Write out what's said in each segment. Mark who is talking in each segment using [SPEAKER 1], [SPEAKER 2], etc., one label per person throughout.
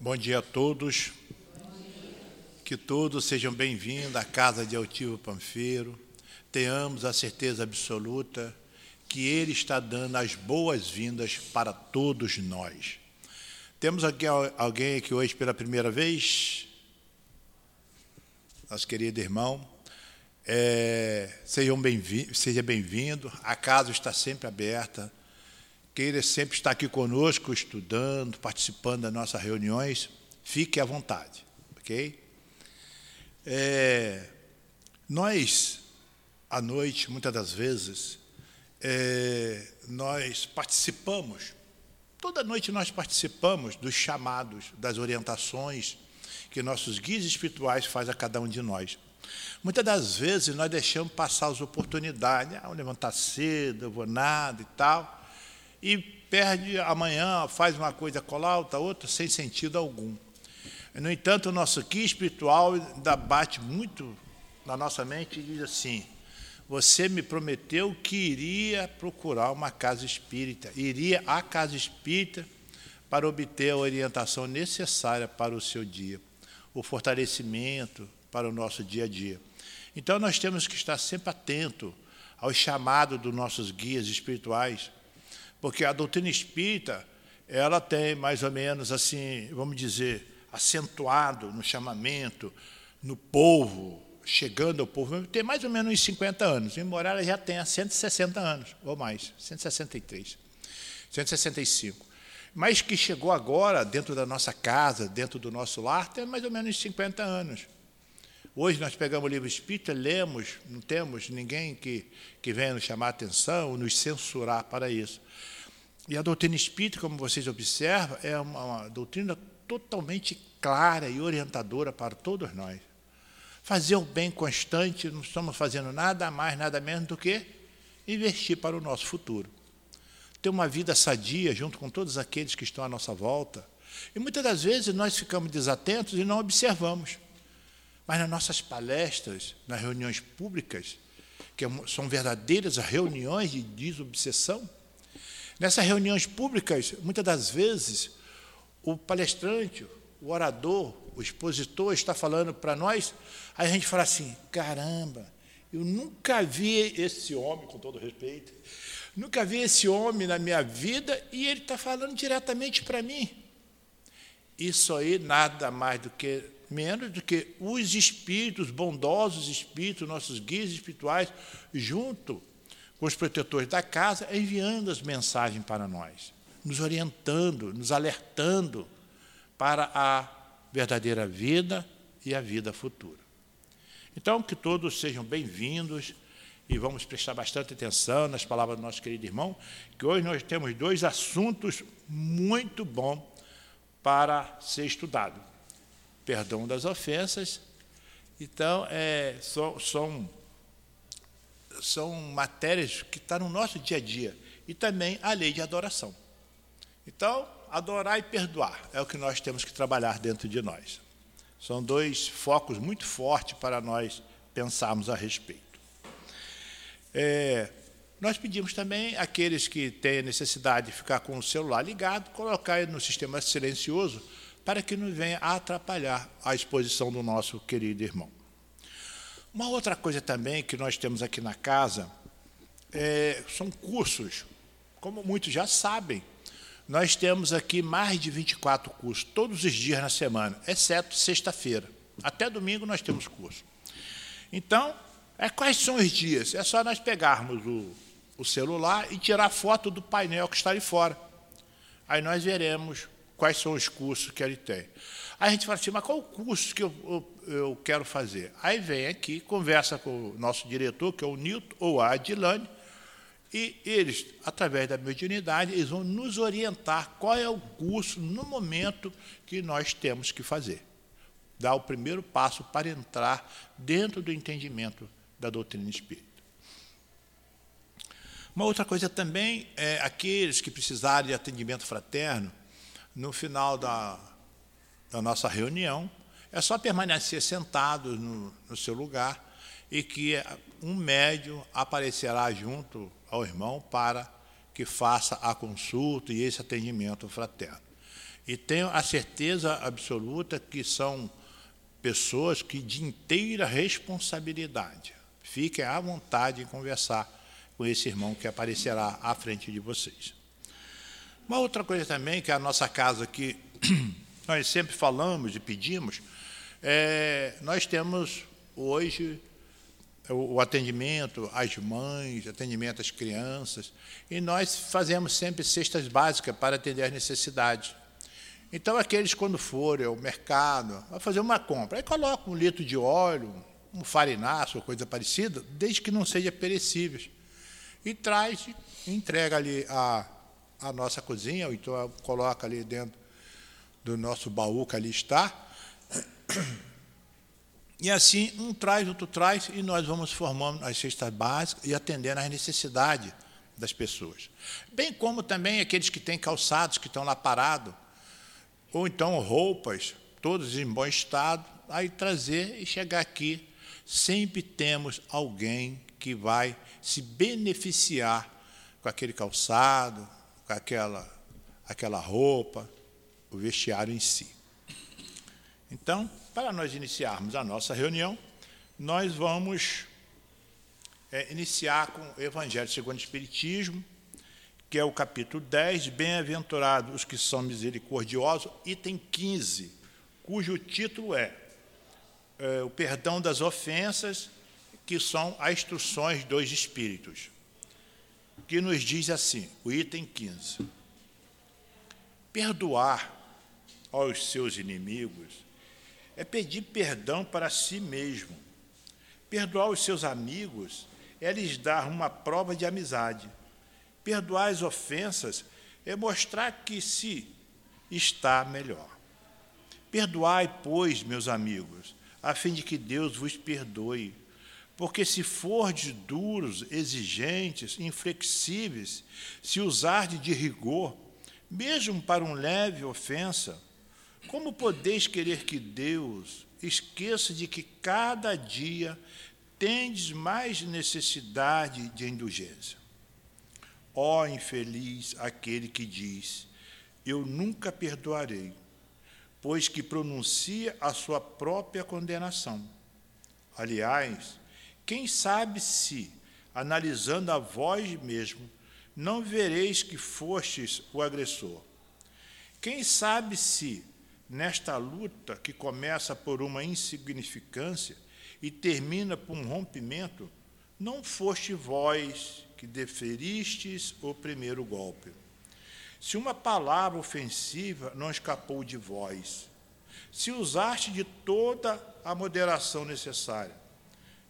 [SPEAKER 1] Bom dia a todos. Que todos sejam bem-vindos à casa de Altivo Panfeiro. Tenhamos a certeza absoluta que Ele está dando as boas-vindas para todos nós. Temos aqui alguém aqui hoje pela primeira vez? Nosso querido irmão. É, sejam bem seja bem-vindo. A casa está sempre aberta queira sempre estar aqui conosco, estudando, participando das nossas reuniões, fique à vontade, ok? É, nós, à noite, muitas das vezes, é, nós participamos, toda noite nós participamos dos chamados, das orientações que nossos guias espirituais fazem a cada um de nós. Muitas das vezes nós deixamos passar as oportunidades, ah, vou levantar cedo, eu vou nada e tal, e perde amanhã, faz uma coisa colar, outra, outra, sem sentido algum. No entanto, o nosso aqui espiritual ainda bate muito na nossa mente e diz assim: Você me prometeu que iria procurar uma casa espírita, iria à casa espírita para obter a orientação necessária para o seu dia, o fortalecimento para o nosso dia a dia. Então, nós temos que estar sempre atento ao chamado dos nossos guias espirituais porque a doutrina espírita, ela tem mais ou menos assim, vamos dizer, acentuado no chamamento, no povo, chegando ao povo, tem mais ou menos uns 50 anos, embora ela já tenha 160 anos, ou mais, 163, 165. Mas que chegou agora, dentro da nossa casa, dentro do nosso lar, tem mais ou menos 50 anos. Hoje nós pegamos o livro espírita, lemos, não temos ninguém que, que venha nos chamar atenção, nos censurar para isso. E a doutrina espírita, como vocês observam, é uma, uma doutrina totalmente clara e orientadora para todos nós. Fazer o bem constante, não estamos fazendo nada mais, nada menos do que investir para o nosso futuro. Ter uma vida sadia junto com todos aqueles que estão à nossa volta. E muitas das vezes nós ficamos desatentos e não observamos. Mas nas nossas palestras, nas reuniões públicas, que são verdadeiras reuniões de desobsessão, Nessas reuniões públicas, muitas das vezes, o palestrante, o orador, o expositor está falando para nós, aí a gente fala assim: caramba, eu nunca vi esse homem, com todo respeito, nunca vi esse homem na minha vida e ele está falando diretamente para mim. Isso aí nada mais do que menos do que os espíritos, bondosos espíritos, nossos guias espirituais, junto com os protetores da casa, enviando as mensagens para nós, nos orientando, nos alertando para a verdadeira vida e a vida futura. Então, que todos sejam bem-vindos e vamos prestar bastante atenção nas palavras do nosso querido irmão, que hoje nós temos dois assuntos muito bons para ser estudado. Perdão das ofensas. Então, é, são, são são matérias que estão tá no nosso dia a dia. E também a lei de adoração. Então, adorar e perdoar é o que nós temos que trabalhar dentro de nós. São dois focos muito fortes para nós pensarmos a respeito. É, nós pedimos também aqueles que têm necessidade de ficar com o celular ligado, colocar no sistema silencioso para que não venha atrapalhar a exposição do nosso querido irmão. Uma outra coisa também que nós temos aqui na casa é, são cursos. Como muitos já sabem, nós temos aqui mais de 24 cursos, todos os dias na semana, exceto sexta-feira. Até domingo nós temos curso. Então, é, quais são os dias? É só nós pegarmos o, o celular e tirar foto do painel que está ali fora. Aí nós veremos quais são os cursos que ele tem. Aí a gente fala assim, mas qual o curso que eu, eu, eu quero fazer? Aí vem aqui, conversa com o nosso diretor, que é o Nilton ou a Adilane, e eles, através da mediunidade, eles vão nos orientar qual é o curso no momento que nós temos que fazer. Dar o primeiro passo para entrar dentro do entendimento da doutrina espírita. Uma outra coisa também é aqueles que precisarem de atendimento fraterno, no final da, da nossa reunião, é só permanecer sentado no, no seu lugar e que um médium aparecerá junto ao irmão para que faça a consulta e esse atendimento fraterno. E tenho a certeza absoluta que são pessoas que de inteira responsabilidade. Fiquem à vontade em conversar com esse irmão que aparecerá à frente de vocês. Uma outra coisa também, que é a nossa casa que nós sempre falamos e pedimos, é, nós temos hoje o atendimento às mães, atendimento às crianças, e nós fazemos sempre cestas básicas para atender às necessidades. Então, aqueles, quando forem ao mercado, a fazer uma compra, aí colocam um litro de óleo, um farináceo ou coisa parecida, desde que não seja perecíveis. E traz, entrega ali a, a nossa cozinha, ou então coloca ali dentro do nosso baú que ali está. E assim, um traz, outro traz, e nós vamos formando as cestas básicas e atendendo às necessidades das pessoas. Bem como também aqueles que têm calçados, que estão lá parados, ou então roupas, todos em bom estado, aí trazer e chegar aqui. Sempre temos alguém que vai se beneficiar com aquele calçado, aquela, aquela roupa, o vestiário em si. Então, para nós iniciarmos a nossa reunião, nós vamos é, iniciar com o Evangelho segundo o Espiritismo, que é o capítulo 10, Bem-aventurados os que são misericordiosos, item 15, cujo título é, é O perdão das ofensas, que são as instruções dos Espíritos, que nos diz assim, o item 15: Perdoar aos seus inimigos é pedir perdão para si mesmo. Perdoar os seus amigos é lhes dar uma prova de amizade. Perdoar as ofensas é mostrar que se está melhor. Perdoai, pois, meus amigos, a fim de que Deus vos perdoe. Porque se fordes duros, exigentes, inflexíveis, se usardes de rigor, mesmo para um leve ofensa, como podeis querer que Deus esqueça de que cada dia tendes mais necessidade de indulgência? Ó infeliz aquele que diz: Eu nunca perdoarei, pois que pronuncia a sua própria condenação. Aliás, quem sabe se, analisando a vós mesmo, não vereis que fostes o agressor? Quem sabe se, nesta luta que começa por uma insignificância e termina por um rompimento, não foste vós que deferistes o primeiro golpe. Se uma palavra ofensiva não escapou de vós, se usaste de toda a moderação necessária,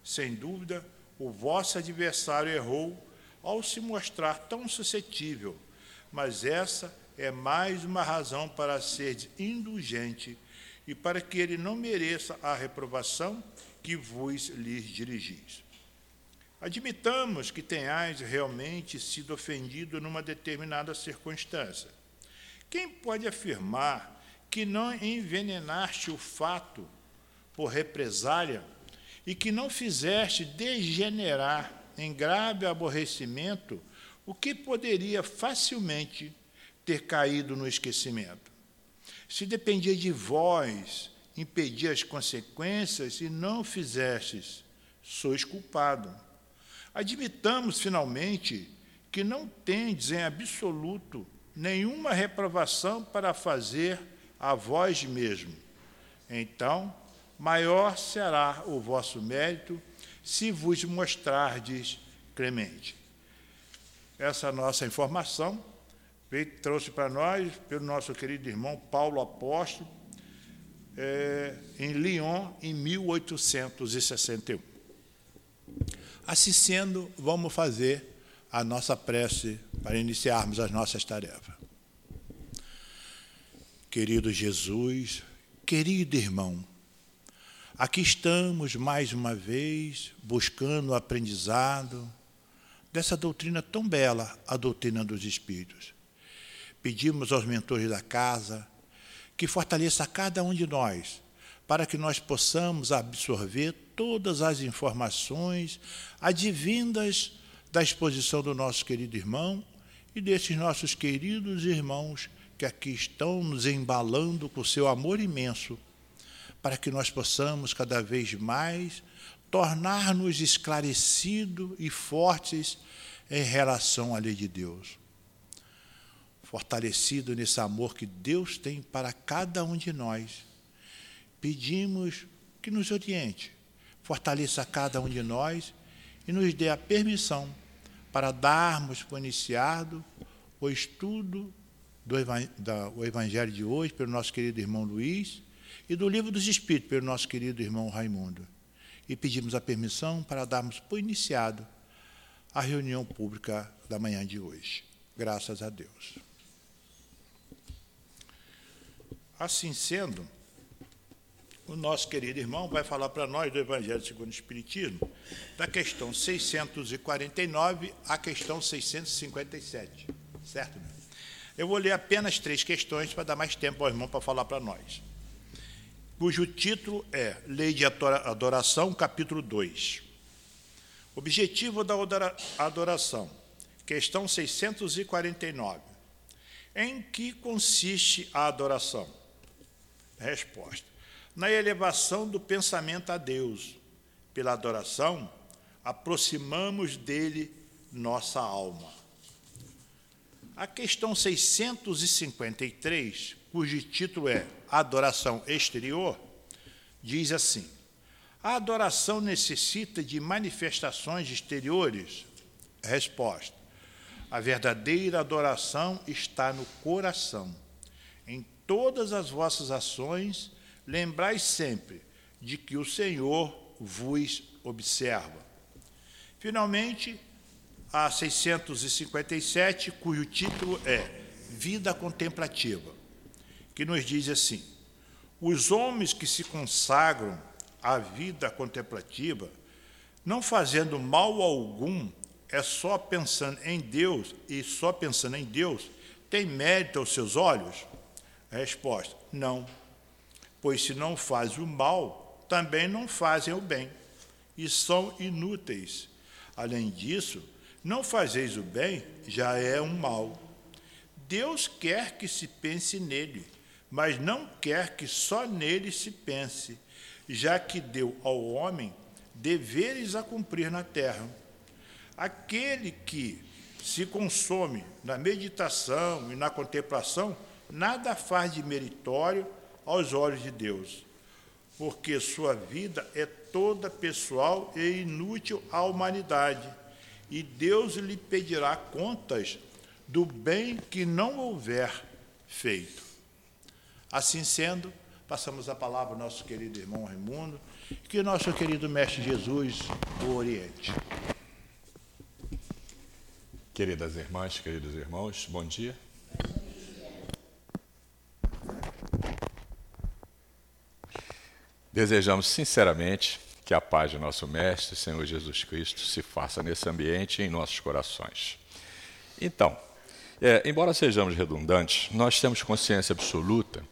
[SPEAKER 1] sem dúvida, o vosso adversário errou ao se mostrar tão suscetível, mas essa é mais uma razão para ser indulgente e para que ele não mereça a reprovação que vos lhes dirigis. Admitamos que tenhais realmente sido ofendido numa determinada circunstância. Quem pode afirmar que não envenenaste o fato por represália e que não fizeste degenerar em grave aborrecimento o que poderia facilmente ter caído no esquecimento? Se dependia de vós impedir as consequências e não fizestes, sois culpado Admitamos, finalmente, que não tendes em absoluto nenhuma reprovação para fazer a vós mesmo. Então, maior será o vosso mérito se vos mostrardes clemente. Essa nossa informação trouxe para nós pelo nosso querido irmão Paulo Apóstolo, é, em Lyon, em 1861. Assim sendo, vamos fazer a nossa prece para iniciarmos as nossas tarefas. Querido Jesus, querido irmão, aqui estamos mais uma vez buscando o aprendizado dessa doutrina tão bela, a doutrina dos Espíritos. Pedimos aos mentores da casa que fortaleça cada um de nós para que nós possamos absorver todas as informações advindas da exposição do nosso querido irmão e desses nossos queridos irmãos que aqui estão nos embalando com seu amor imenso, para que nós possamos cada vez mais tornar-nos esclarecidos e fortes em relação à lei de Deus. Fortalecido nesse amor que Deus tem para cada um de nós, pedimos que nos oriente, fortaleça cada um de nós e nos dê a permissão para darmos por iniciado o estudo do Evangelho de hoje pelo nosso querido irmão Luiz e do Livro dos Espíritos pelo nosso querido irmão Raimundo. E pedimos a permissão para darmos por iniciado a reunião pública da manhã de hoje. Graças a Deus. Assim sendo, o nosso querido irmão vai falar para nós do Evangelho segundo o Espiritismo, da questão 649 à questão 657. Certo? Eu vou ler apenas três questões para dar mais tempo ao irmão para falar para nós. Cujo título é Lei de Adoração, capítulo 2. Objetivo da adoração. Questão 649. Em que consiste a adoração? Resposta na elevação do pensamento a Deus. Pela adoração, aproximamos dele nossa alma. A questão 653, cujo título é Adoração Exterior, diz assim: A adoração necessita de manifestações exteriores? Resposta: A verdadeira adoração está no coração. Em todas as vossas ações, lembrai sempre de que o Senhor vos observa. Finalmente, a 657, cujo título é Vida Contemplativa, que nos diz assim: Os homens que se consagram à vida contemplativa, não fazendo mal algum, é só pensando em Deus e só pensando em Deus, tem mérito aos seus olhos? resposta: não pois se não fazem o mal, também não fazem o bem, e são inúteis. Além disso, não fazeis o bem já é um mal. Deus quer que se pense nele, mas não quer que só nele se pense, já que deu ao homem deveres a cumprir na terra. Aquele que se consome na meditação e na contemplação, nada faz de meritório aos olhos de Deus, porque sua vida é toda pessoal e inútil à humanidade, e Deus lhe pedirá contas do bem que não houver feito. Assim sendo, passamos a palavra ao nosso querido irmão Raimundo, que nosso querido Mestre Jesus o oriente.
[SPEAKER 2] Queridas irmãs, queridos irmãos, bom dia. Desejamos sinceramente que a paz de nosso Mestre, Senhor Jesus Cristo, se faça nesse ambiente e em nossos corações. Então, é, embora sejamos redundantes, nós temos consciência absoluta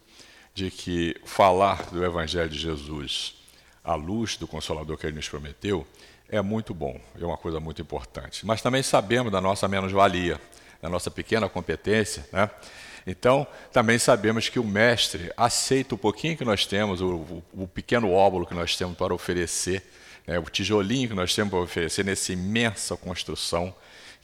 [SPEAKER 2] de que falar do Evangelho de Jesus à luz do Consolador que ele nos prometeu é muito bom, é uma coisa muito importante. Mas também sabemos da nossa menos-valia, da nossa pequena competência, né? Então, também sabemos que o mestre aceita o pouquinho que nós temos, o, o, o pequeno óbolo que nós temos para oferecer, né, o tijolinho que nós temos para oferecer nessa imensa construção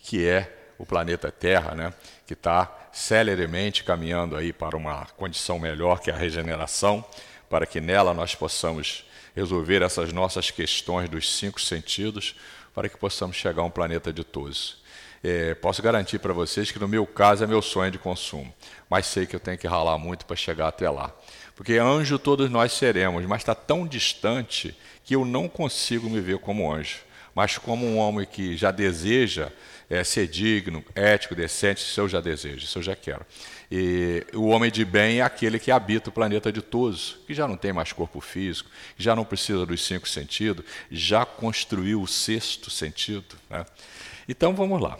[SPEAKER 2] que é o planeta Terra, né, que está celeremente caminhando aí para uma condição melhor que a regeneração, para que nela nós possamos resolver essas nossas questões dos cinco sentidos, para que possamos chegar a um planeta ditoso. É, posso garantir para vocês que no meu caso é meu sonho de consumo, mas sei que eu tenho que ralar muito para chegar até lá. Porque anjo todos nós seremos, mas está tão distante que eu não consigo me ver como anjo, mas como um homem que já deseja é, ser digno, ético, decente, isso eu já desejo, isso eu já quero. E o homem de bem é aquele que habita o planeta ditoso, que já não tem mais corpo físico, já não precisa dos cinco sentidos, já construiu o sexto sentido. Né? Então vamos lá.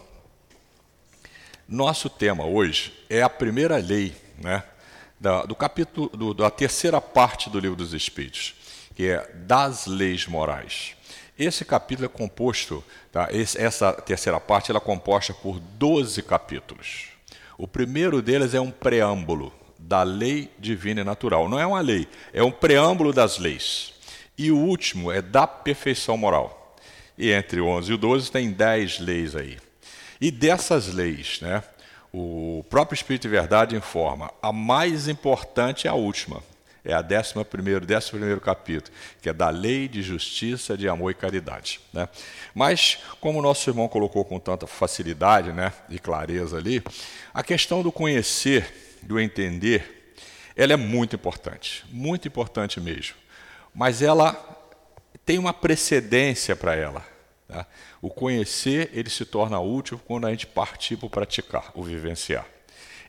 [SPEAKER 2] Nosso tema hoje é a primeira lei, né, da, do capítulo, do, da terceira parte do livro dos Espíritos, que é das leis morais. Esse capítulo é composto, tá, esse, essa terceira parte ela é composta por 12 capítulos. O primeiro deles é um preâmbulo da lei divina e natural. Não é uma lei, é um preâmbulo das leis. E o último é da perfeição moral. E entre o 11 e o 12 tem 10 leis aí. E dessas leis, né, o próprio Espírito de Verdade informa, a mais importante é a última, é a 11 primeiro, décimo primeiro capítulo, que é da lei de justiça, de amor e caridade. Né? Mas, como o nosso irmão colocou com tanta facilidade né, e clareza ali, a questão do conhecer, do entender, ela é muito importante, muito importante mesmo. Mas ela tem uma precedência para ela. Tá? O conhecer ele se torna útil quando a gente partir para o praticar, o vivenciar.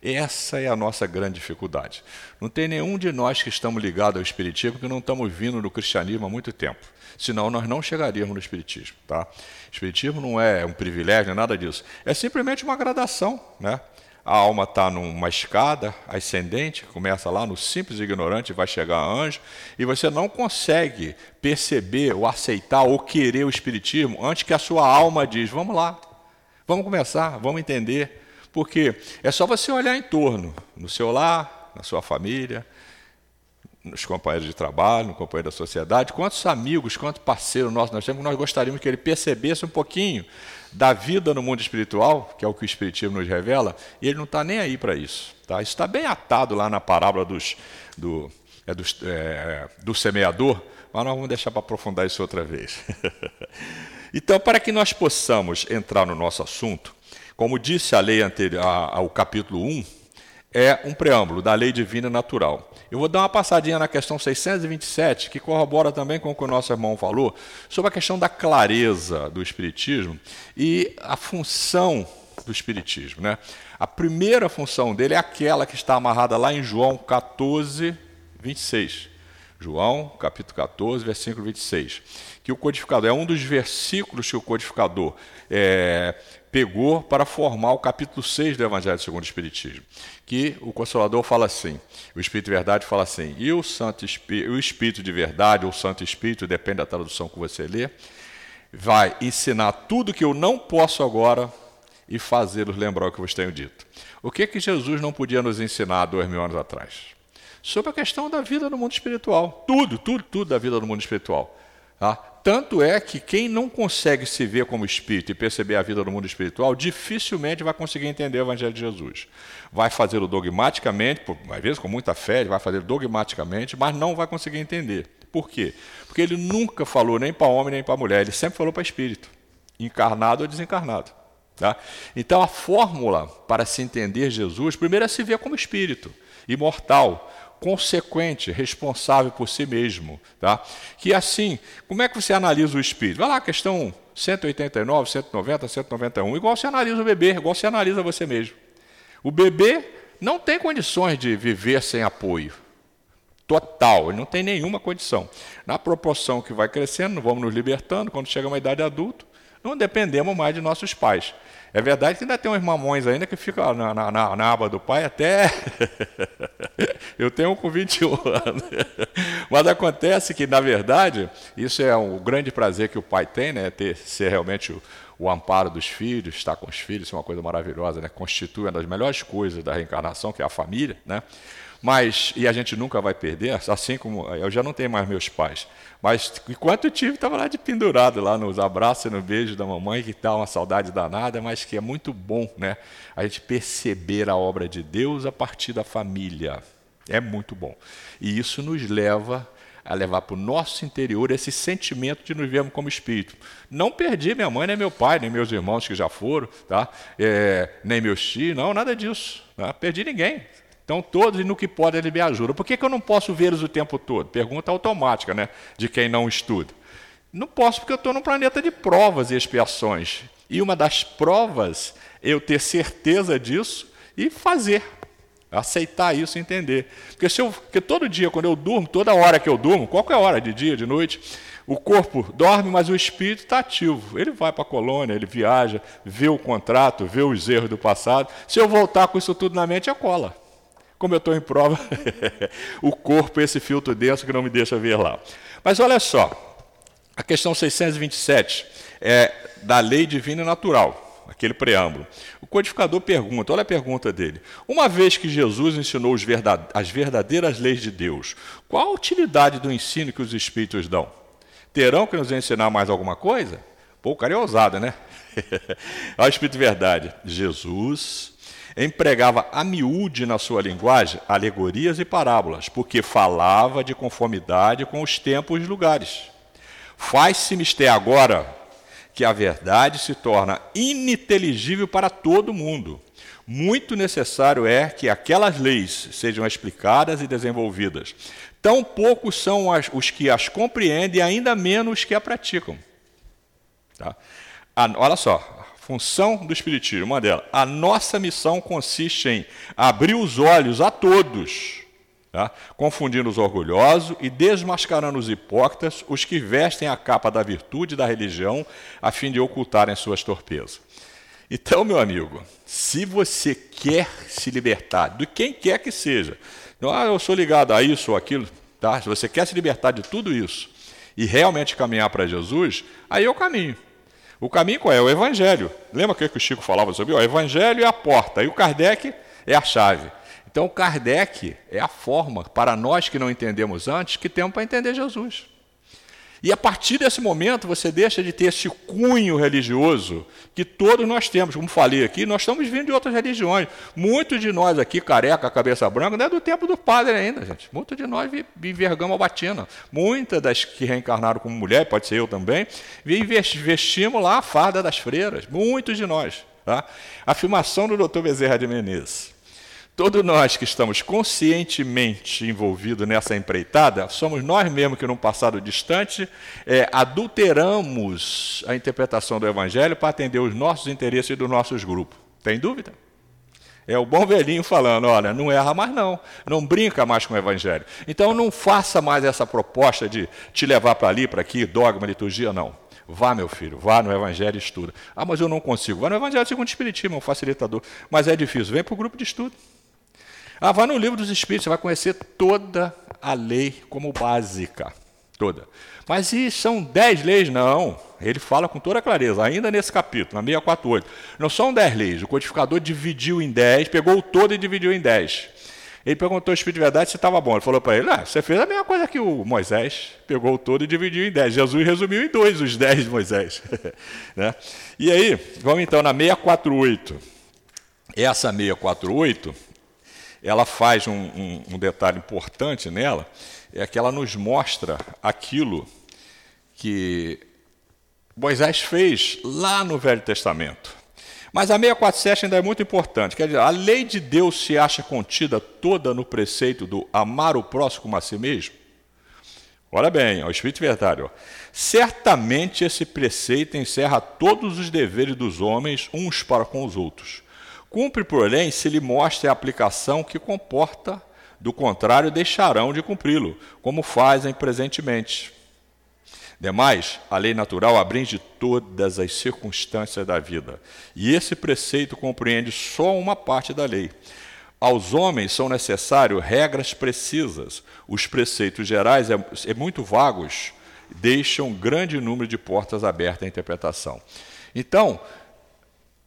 [SPEAKER 2] Essa é a nossa grande dificuldade. Não tem nenhum de nós que estamos ligados ao Espiritismo que não estamos vindo no cristianismo há muito tempo. Senão nós não chegaríamos no Espiritismo. Tá? Espiritismo não é um privilégio, nada disso. É simplesmente uma gradação. Né? A alma está numa escada ascendente, começa lá no simples ignorante, vai chegar a anjo, e você não consegue perceber ou aceitar ou querer o Espiritismo antes que a sua alma diz: vamos lá, vamos começar, vamos entender. Porque é só você olhar em torno, no seu lar, na sua família, nos companheiros de trabalho, no companheiro da sociedade, quantos amigos, quantos parceiros nossos nós temos nós gostaríamos que ele percebesse um pouquinho da vida no mundo espiritual, que é o que o Espiritismo nos revela, e ele não está nem aí para isso. Tá? Isso está bem atado lá na parábola dos, do, é, dos, é, do semeador, mas nós vamos deixar para aprofundar isso outra vez. então, para que nós possamos entrar no nosso assunto, como disse a lei anterior, ao capítulo 1, é um preâmbulo da lei divina natural. Eu vou dar uma passadinha na questão 627, que corrobora também com o que o nosso irmão falou, sobre a questão da clareza do Espiritismo e a função do Espiritismo. Né? A primeira função dele é aquela que está amarrada lá em João 14, 26. João, capítulo 14, versículo 26. Que o codificador é um dos versículos que o codificador é, pegou para formar o capítulo 6 do Evangelho segundo o Espiritismo, que o Consolador fala assim, o Espírito de Verdade fala assim, e o, Santo Espírito, o Espírito de Verdade, ou Santo Espírito, depende da tradução que você lê, vai ensinar tudo que eu não posso agora e fazê-los lembrar o que vos tenho dito. O que que Jesus não podia nos ensinar dois mil anos atrás? Sobre a questão da vida no mundo espiritual. Tudo, tudo, tudo da vida no mundo espiritual. Tá? Tanto é que quem não consegue se ver como espírito e perceber a vida no mundo espiritual, dificilmente vai conseguir entender o Evangelho de Jesus. Vai fazê-lo dogmaticamente, às vezes com muita fé, vai fazer dogmaticamente, mas não vai conseguir entender. Por quê? Porque ele nunca falou nem para homem nem para mulher, ele sempre falou para espírito, encarnado ou desencarnado. Tá? Então a fórmula para se entender Jesus, primeiro é se ver como espírito, imortal, consequente, responsável por si mesmo. Tá? Que assim, como é que você analisa o espírito? Vai lá, questão 189, 190, 191, igual você analisa o bebê, igual você analisa você mesmo. O bebê não tem condições de viver sem apoio. Total, ele não tem nenhuma condição. Na proporção que vai crescendo, vamos nos libertando, quando chega uma idade adulta, não dependemos mais de nossos pais. É verdade que ainda tem uns mamões ainda que ficam na, na, na, na aba do pai até. Eu tenho um com 21 anos. Mas acontece que, na verdade, isso é um grande prazer que o pai tem, né? Ter, ser realmente o, o amparo dos filhos, estar com os filhos, isso é uma coisa maravilhosa, né? Constitui uma das melhores coisas da reencarnação, que é a família, né? Mas, e a gente nunca vai perder, assim como eu já não tenho mais meus pais. Mas enquanto eu tive, estava lá de pendurado, lá nos abraços e no beijo da mamãe, que dá uma saudade danada, mas que é muito bom né? a gente perceber a obra de Deus a partir da família. É muito bom. E isso nos leva a levar para o nosso interior esse sentimento de nos vermos como espírito. Não perdi minha mãe, nem meu pai, nem meus irmãos que já foram, tá? É, nem meus tios, não, nada disso. Tá? Perdi ninguém. Então, todos no que podem, ele me ajuda. Por que, que eu não posso vê-los o tempo todo? Pergunta automática, né? De quem não estuda. Não posso porque eu estou num planeta de provas e expiações. E uma das provas é eu ter certeza disso e fazer. Aceitar isso e entender. Porque, se eu, porque todo dia, quando eu durmo, toda hora que eu durmo, qualquer hora, de dia, de noite, o corpo dorme, mas o espírito está ativo. Ele vai para a colônia, ele viaja, vê o contrato, vê os erros do passado. Se eu voltar com isso tudo na mente, é cola. Como eu estou em prova, o corpo é esse filtro denso que não me deixa ver lá. Mas olha só, a questão 627 é da lei divina e natural. aquele preâmbulo. O codificador pergunta, olha a pergunta dele. Uma vez que Jesus ensinou as verdadeiras leis de Deus, qual a utilidade do ensino que os Espíritos dão? Terão que nos ensinar mais alguma coisa? Pô, o cara é ousado, né? olha o Espírito de verdade. Jesus empregava a miúde na sua linguagem alegorias e parábolas, porque falava de conformidade com os tempos e lugares. Faz-se mister agora que a verdade se torna ininteligível para todo mundo. Muito necessário é que aquelas leis sejam explicadas e desenvolvidas. Tão poucos são as, os que as compreendem, ainda menos os que a praticam. Tá? A, olha só, função do Espiritismo, uma delas. A nossa missão consiste em abrir os olhos a todos, tá? confundindo os orgulhosos e desmascarando os hipócritas, os que vestem a capa da virtude e da religião, a fim de ocultarem suas torpezas. Então, meu amigo, se você quer se libertar de quem quer que seja, não, ah, eu sou ligado a isso ou aquilo, tá? se você quer se libertar de tudo isso e realmente caminhar para Jesus, aí é o caminho. O caminho qual é? O Evangelho. Lembra o que o Chico falava sobre? O Evangelho é a porta e o Kardec é a chave. Então, o Kardec é a forma, para nós que não entendemos antes, que temos para entender Jesus. E a partir desse momento você deixa de ter esse cunho religioso que todos nós temos. Como falei aqui, nós estamos vindo de outras religiões. Muitos de nós aqui, careca, cabeça branca, não é do tempo do padre ainda, gente. Muitos de nós envergamos a batina. Muitas das que reencarnaram como mulher, pode ser eu também, vestimos lá a farda das freiras. Muitos de nós. Tá? Afirmação do Dr. Bezerra de Menezes. Todos nós que estamos conscientemente envolvidos nessa empreitada, somos nós mesmos que, num passado distante, é, adulteramos a interpretação do Evangelho para atender os nossos interesses e dos nossos grupos. Tem dúvida? É o bom velhinho falando: olha, não erra mais não, não brinca mais com o Evangelho. Então não faça mais essa proposta de te levar para ali, para aqui, dogma, liturgia, não. Vá, meu filho, vá no Evangelho e estuda. Ah, mas eu não consigo. Vá no Evangelho segundo o Espiritismo, é um facilitador. Mas é difícil. Vem para o grupo de estudo. Ah, vá no livro dos Espíritos, você vai conhecer toda a lei como básica. Toda. Mas e são dez leis? Não. Ele fala com toda clareza, ainda nesse capítulo, na 648. Não são dez leis. O codificador dividiu em dez, pegou o todo e dividiu em dez. Ele perguntou ao Espírito de Verdade se estava bom. Ele falou para ele: ah, você fez a mesma coisa que o Moisés, pegou o todo e dividiu em dez. Jesus resumiu em dois os dez de Moisés. né? E aí, vamos então na 648. Essa 648 ela faz um, um, um detalhe importante nela, é que ela nos mostra aquilo que Moisés fez lá no Velho Testamento. Mas a 647 ainda é muito importante. Quer dizer, a lei de Deus se acha contida toda no preceito do amar o próximo como a si mesmo? Olha bem, o Espírito Verdade. Certamente esse preceito encerra todos os deveres dos homens uns para com os outros. Cumpre, porém, se lhe mostre a aplicação que comporta, do contrário, deixarão de cumpri-lo, como fazem presentemente. Demais, a lei natural abrange todas as circunstâncias da vida, e esse preceito compreende só uma parte da lei. Aos homens são necessárias regras precisas. Os preceitos gerais, é, é muito vagos, deixam um grande número de portas abertas à interpretação. Então,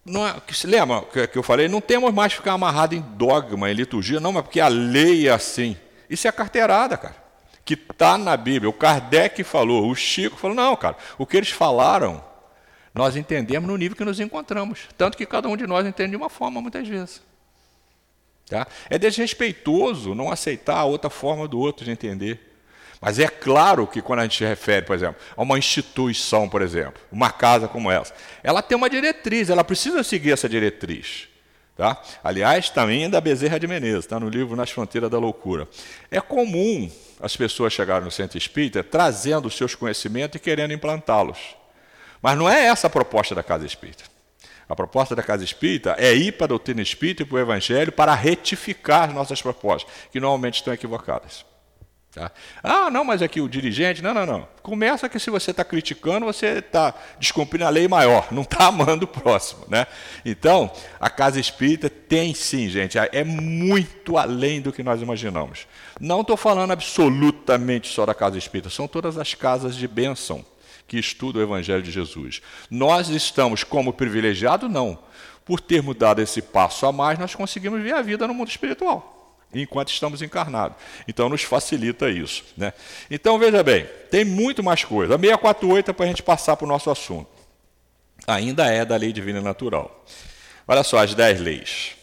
[SPEAKER 2] não é, lembra que eu falei? Não temos mais que ficar amarrado em dogma, em liturgia, não, mas porque a lei é assim. Isso é carteirada, cara. Que está na Bíblia. O Kardec falou, o Chico falou, não, cara, o que eles falaram, nós entendemos no nível que nos encontramos. Tanto que cada um de nós entende de uma forma, muitas vezes. Tá? É desrespeitoso não aceitar a outra forma do outro de entender. Mas é claro que quando a gente se refere, por exemplo, a uma instituição, por exemplo, uma casa como essa, ela tem uma diretriz, ela precisa seguir essa diretriz. Tá? Aliás, também da Bezerra de Menezes, está no livro Nas Fronteiras da Loucura. É comum as pessoas chegarem no centro espírita trazendo seus conhecimentos e querendo implantá-los. Mas não é essa a proposta da casa espírita. A proposta da casa espírita é ir para a doutrina espírita e para o evangelho para retificar as nossas propostas, que normalmente estão equivocadas. Tá? Ah, não, mas aqui o dirigente. Não, não, não. Começa que se você está criticando, você está descumprindo a lei maior, não está amando o próximo. Né? Então, a casa espírita tem sim, gente, é muito além do que nós imaginamos. Não estou falando absolutamente só da casa espírita, são todas as casas de bênção que estuda o Evangelho de Jesus. Nós estamos como privilegiados? Não. Por termos dado esse passo a mais, nós conseguimos ver a vida no mundo espiritual enquanto estamos encarnados. Então nos facilita isso. Né? Então veja bem, tem muito mais coisa. A 648 é para a gente passar para o nosso assunto. Ainda é da lei divina natural. Olha só as dez leis.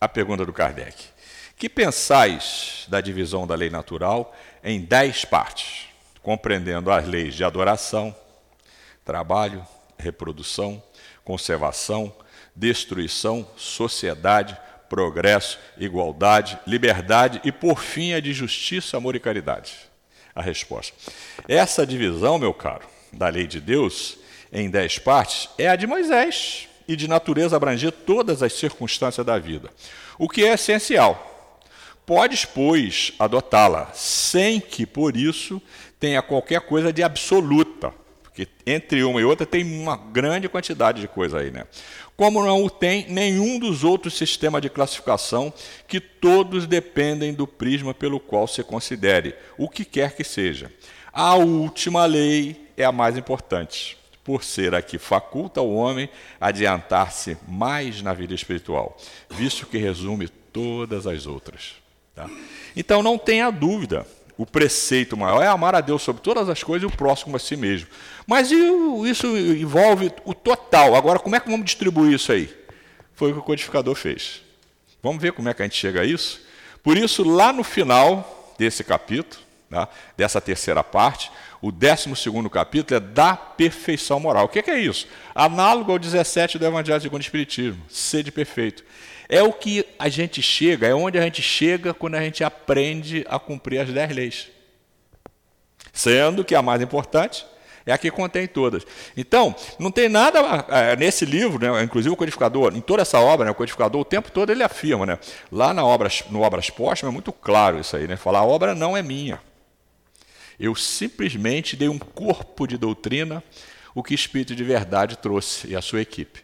[SPEAKER 2] A pergunta do Kardec. Que pensais da divisão da lei natural em dez partes, compreendendo as leis de adoração, trabalho, reprodução, conservação, destruição, sociedade, progresso, igualdade, liberdade e, por fim, a de justiça, amor e caridade? A resposta. Essa divisão, meu caro, da lei de Deus em dez partes é a de Moisés e de natureza abranger todas as circunstâncias da vida, o que é essencial. Podes, pois, adotá-la, sem que por isso tenha qualquer coisa de absoluta, porque entre uma e outra tem uma grande quantidade de coisa aí, né? Como não o tem nenhum dos outros sistemas de classificação, que todos dependem do prisma pelo qual se considere, o que quer que seja. A última lei é a mais importante, por ser a que faculta ao homem adiantar-se mais na vida espiritual, visto que resume todas as outras. Tá? Então não tenha dúvida, o preceito maior é amar a Deus sobre todas as coisas e o próximo a si mesmo. Mas isso envolve o total. Agora, como é que vamos distribuir isso aí? Foi o que o codificador fez. Vamos ver como é que a gente chega a isso? Por isso, lá no final desse capítulo, tá? dessa terceira parte, o 12 capítulo é da perfeição moral. O que é isso? Análogo ao 17 do Evangelho segundo o Espiritismo, sede perfeito. É o que a gente chega, é onde a gente chega quando a gente aprende a cumprir as dez leis. Sendo que a mais importante é a que contém todas. Então, não tem nada é, nesse livro, né, inclusive o codificador, em toda essa obra, né, o codificador o tempo todo ele afirma, né, lá na obras, no Obras Póstumas é muito claro isso aí, né, falar a obra não é minha. Eu simplesmente dei um corpo de doutrina, o que Espírito de Verdade trouxe e a sua equipe.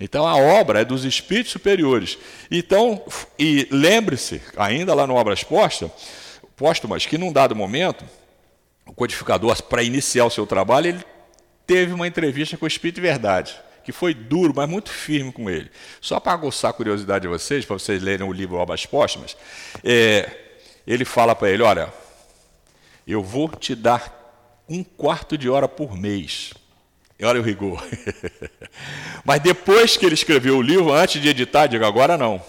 [SPEAKER 2] Então a obra é dos espíritos superiores. Então, e lembre-se, ainda lá no Obras Póstumas, que num dado momento, o codificador, para iniciar o seu trabalho, ele teve uma entrevista com o Espírito de Verdade, que foi duro, mas muito firme com ele. Só para aguçar a curiosidade de vocês, para vocês lerem o livro Obras Póstumas, é, ele fala para ele: olha, eu vou te dar um quarto de hora por mês olha o rigor. Mas depois que ele escreveu o livro, antes de editar, digo, agora não.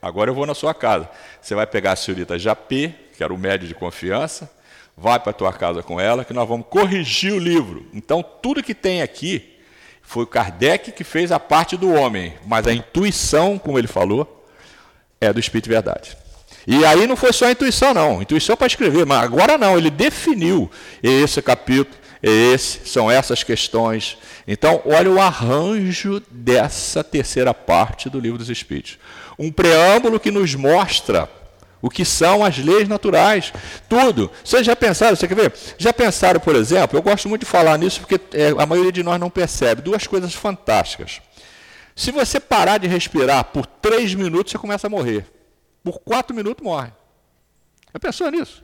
[SPEAKER 2] Agora eu vou na sua casa. Você vai pegar a senhorita Japê, que era o médio de confiança, vai para a tua casa com ela, que nós vamos corrigir o livro. Então, tudo que tem aqui foi Kardec que fez a parte do homem, mas a intuição, como ele falou, é do Espírito de Verdade. E aí não foi só a intuição, não. Intuição para escrever, mas agora não, ele definiu esse capítulo esse, são essas questões. Então, olha o arranjo dessa terceira parte do Livro dos Espíritos. Um preâmbulo que nos mostra o que são as leis naturais, tudo. Vocês já pensaram, você quer ver? Já pensaram, por exemplo, eu gosto muito de falar nisso porque é, a maioria de nós não percebe, duas coisas fantásticas. Se você parar de respirar por três minutos, você começa a morrer. Por quatro minutos, morre. Já pensou nisso?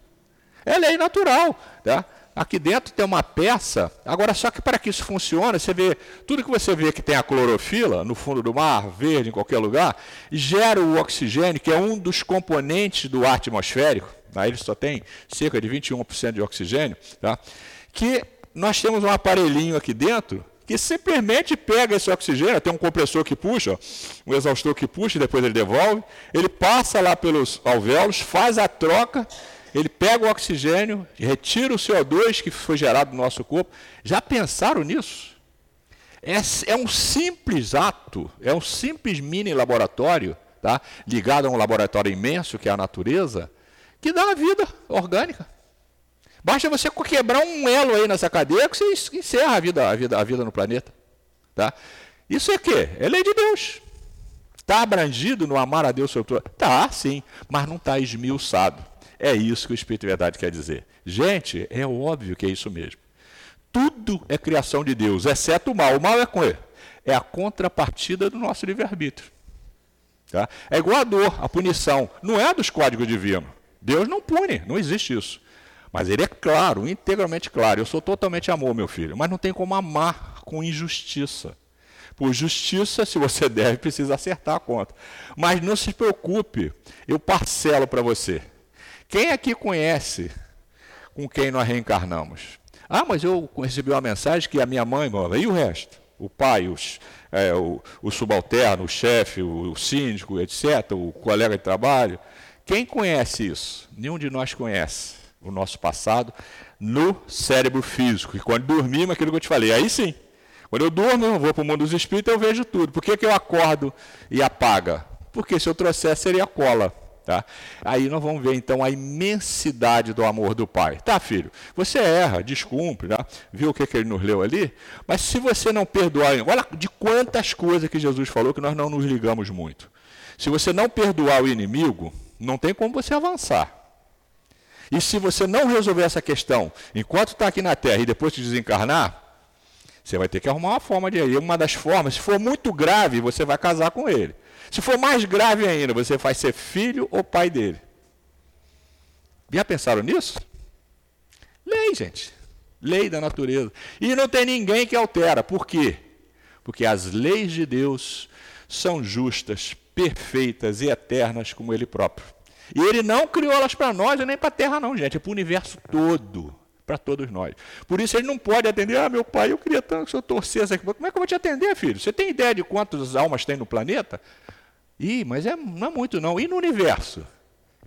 [SPEAKER 2] É lei natural. Tá? Aqui dentro tem uma peça. Agora, só que para que isso funcione, você vê tudo que você vê que tem a clorofila no fundo do mar, verde, em qualquer lugar, gera o oxigênio, que é um dos componentes do ar atmosférico. Aí ele só tem cerca de 21% de oxigênio. Tá? Que nós temos um aparelhinho aqui dentro que simplesmente pega esse oxigênio, tem um compressor que puxa, um exaustor que puxa, e depois ele devolve, ele passa lá pelos alvéolos, faz a troca ele pega o oxigênio, retira o CO2 que foi gerado no nosso corpo. Já pensaram nisso? É, é um simples ato, é um simples mini laboratório, tá? ligado a um laboratório imenso que é a natureza, que dá a vida orgânica. Basta você quebrar um elo aí nessa cadeia que você encerra a vida, a vida, a vida no planeta. Tá? Isso é quê? É lei de Deus. Está abrangido no amar a Deus sobre tudo? Está, sim, mas não está esmiuçado. É isso que o Espírito de Verdade quer dizer. Gente, é óbvio que é isso mesmo. Tudo é criação de Deus, exceto o mal. O mal é com ele. É a contrapartida do nosso livre-arbítrio. Tá? É igual a dor, a punição. Não é dos códigos divinos. Deus não pune, não existe isso. Mas ele é claro, integralmente claro. Eu sou totalmente amor, meu filho. Mas não tem como amar com injustiça. Por justiça, se você deve, precisa acertar a conta. Mas não se preocupe, eu parcelo para você. Quem aqui conhece com quem nós reencarnamos? Ah, mas eu recebi uma mensagem que a minha mãe mora. E o resto? O pai, os, é, o, o, subalterno, o chefe, o, o síndico, etc., o colega de trabalho. Quem conhece isso? Nenhum de nós conhece o nosso passado no cérebro físico. E quando dormimos, aquilo que eu te falei, aí sim. Quando eu durmo, eu vou para o mundo dos espíritos, eu vejo tudo. Por que, que eu acordo e apaga? Porque se eu trouxesse, seria cola. Tá? Aí nós vamos ver então a imensidade do amor do Pai. Tá, filho? Você erra, descumpre, tá? viu o que, que ele nos leu ali? Mas se você não perdoar, olha de quantas coisas que Jesus falou que nós não nos ligamos muito. Se você não perdoar o inimigo, não tem como você avançar. E se você não resolver essa questão enquanto está aqui na Terra e depois te desencarnar, você vai ter que arrumar uma forma de ir. Uma das formas, se for muito grave, você vai casar com ele. Se for mais grave ainda, você vai ser filho ou pai dele. Já pensaram nisso? Lei, gente. Lei da natureza. E não tem ninguém que altera. Por quê? Porque as leis de Deus são justas, perfeitas e eternas como Ele próprio. E Ele não criou elas para nós nem para a Terra, não, gente. É para o universo todo. Para todos nós. Por isso ele não pode atender. Ah, meu pai, eu queria tanto que o senhor torcesse aqui. Como é que eu vou te atender, filho? Você tem ideia de quantas almas tem no planeta? Ih, mas é, não é muito não. E no universo?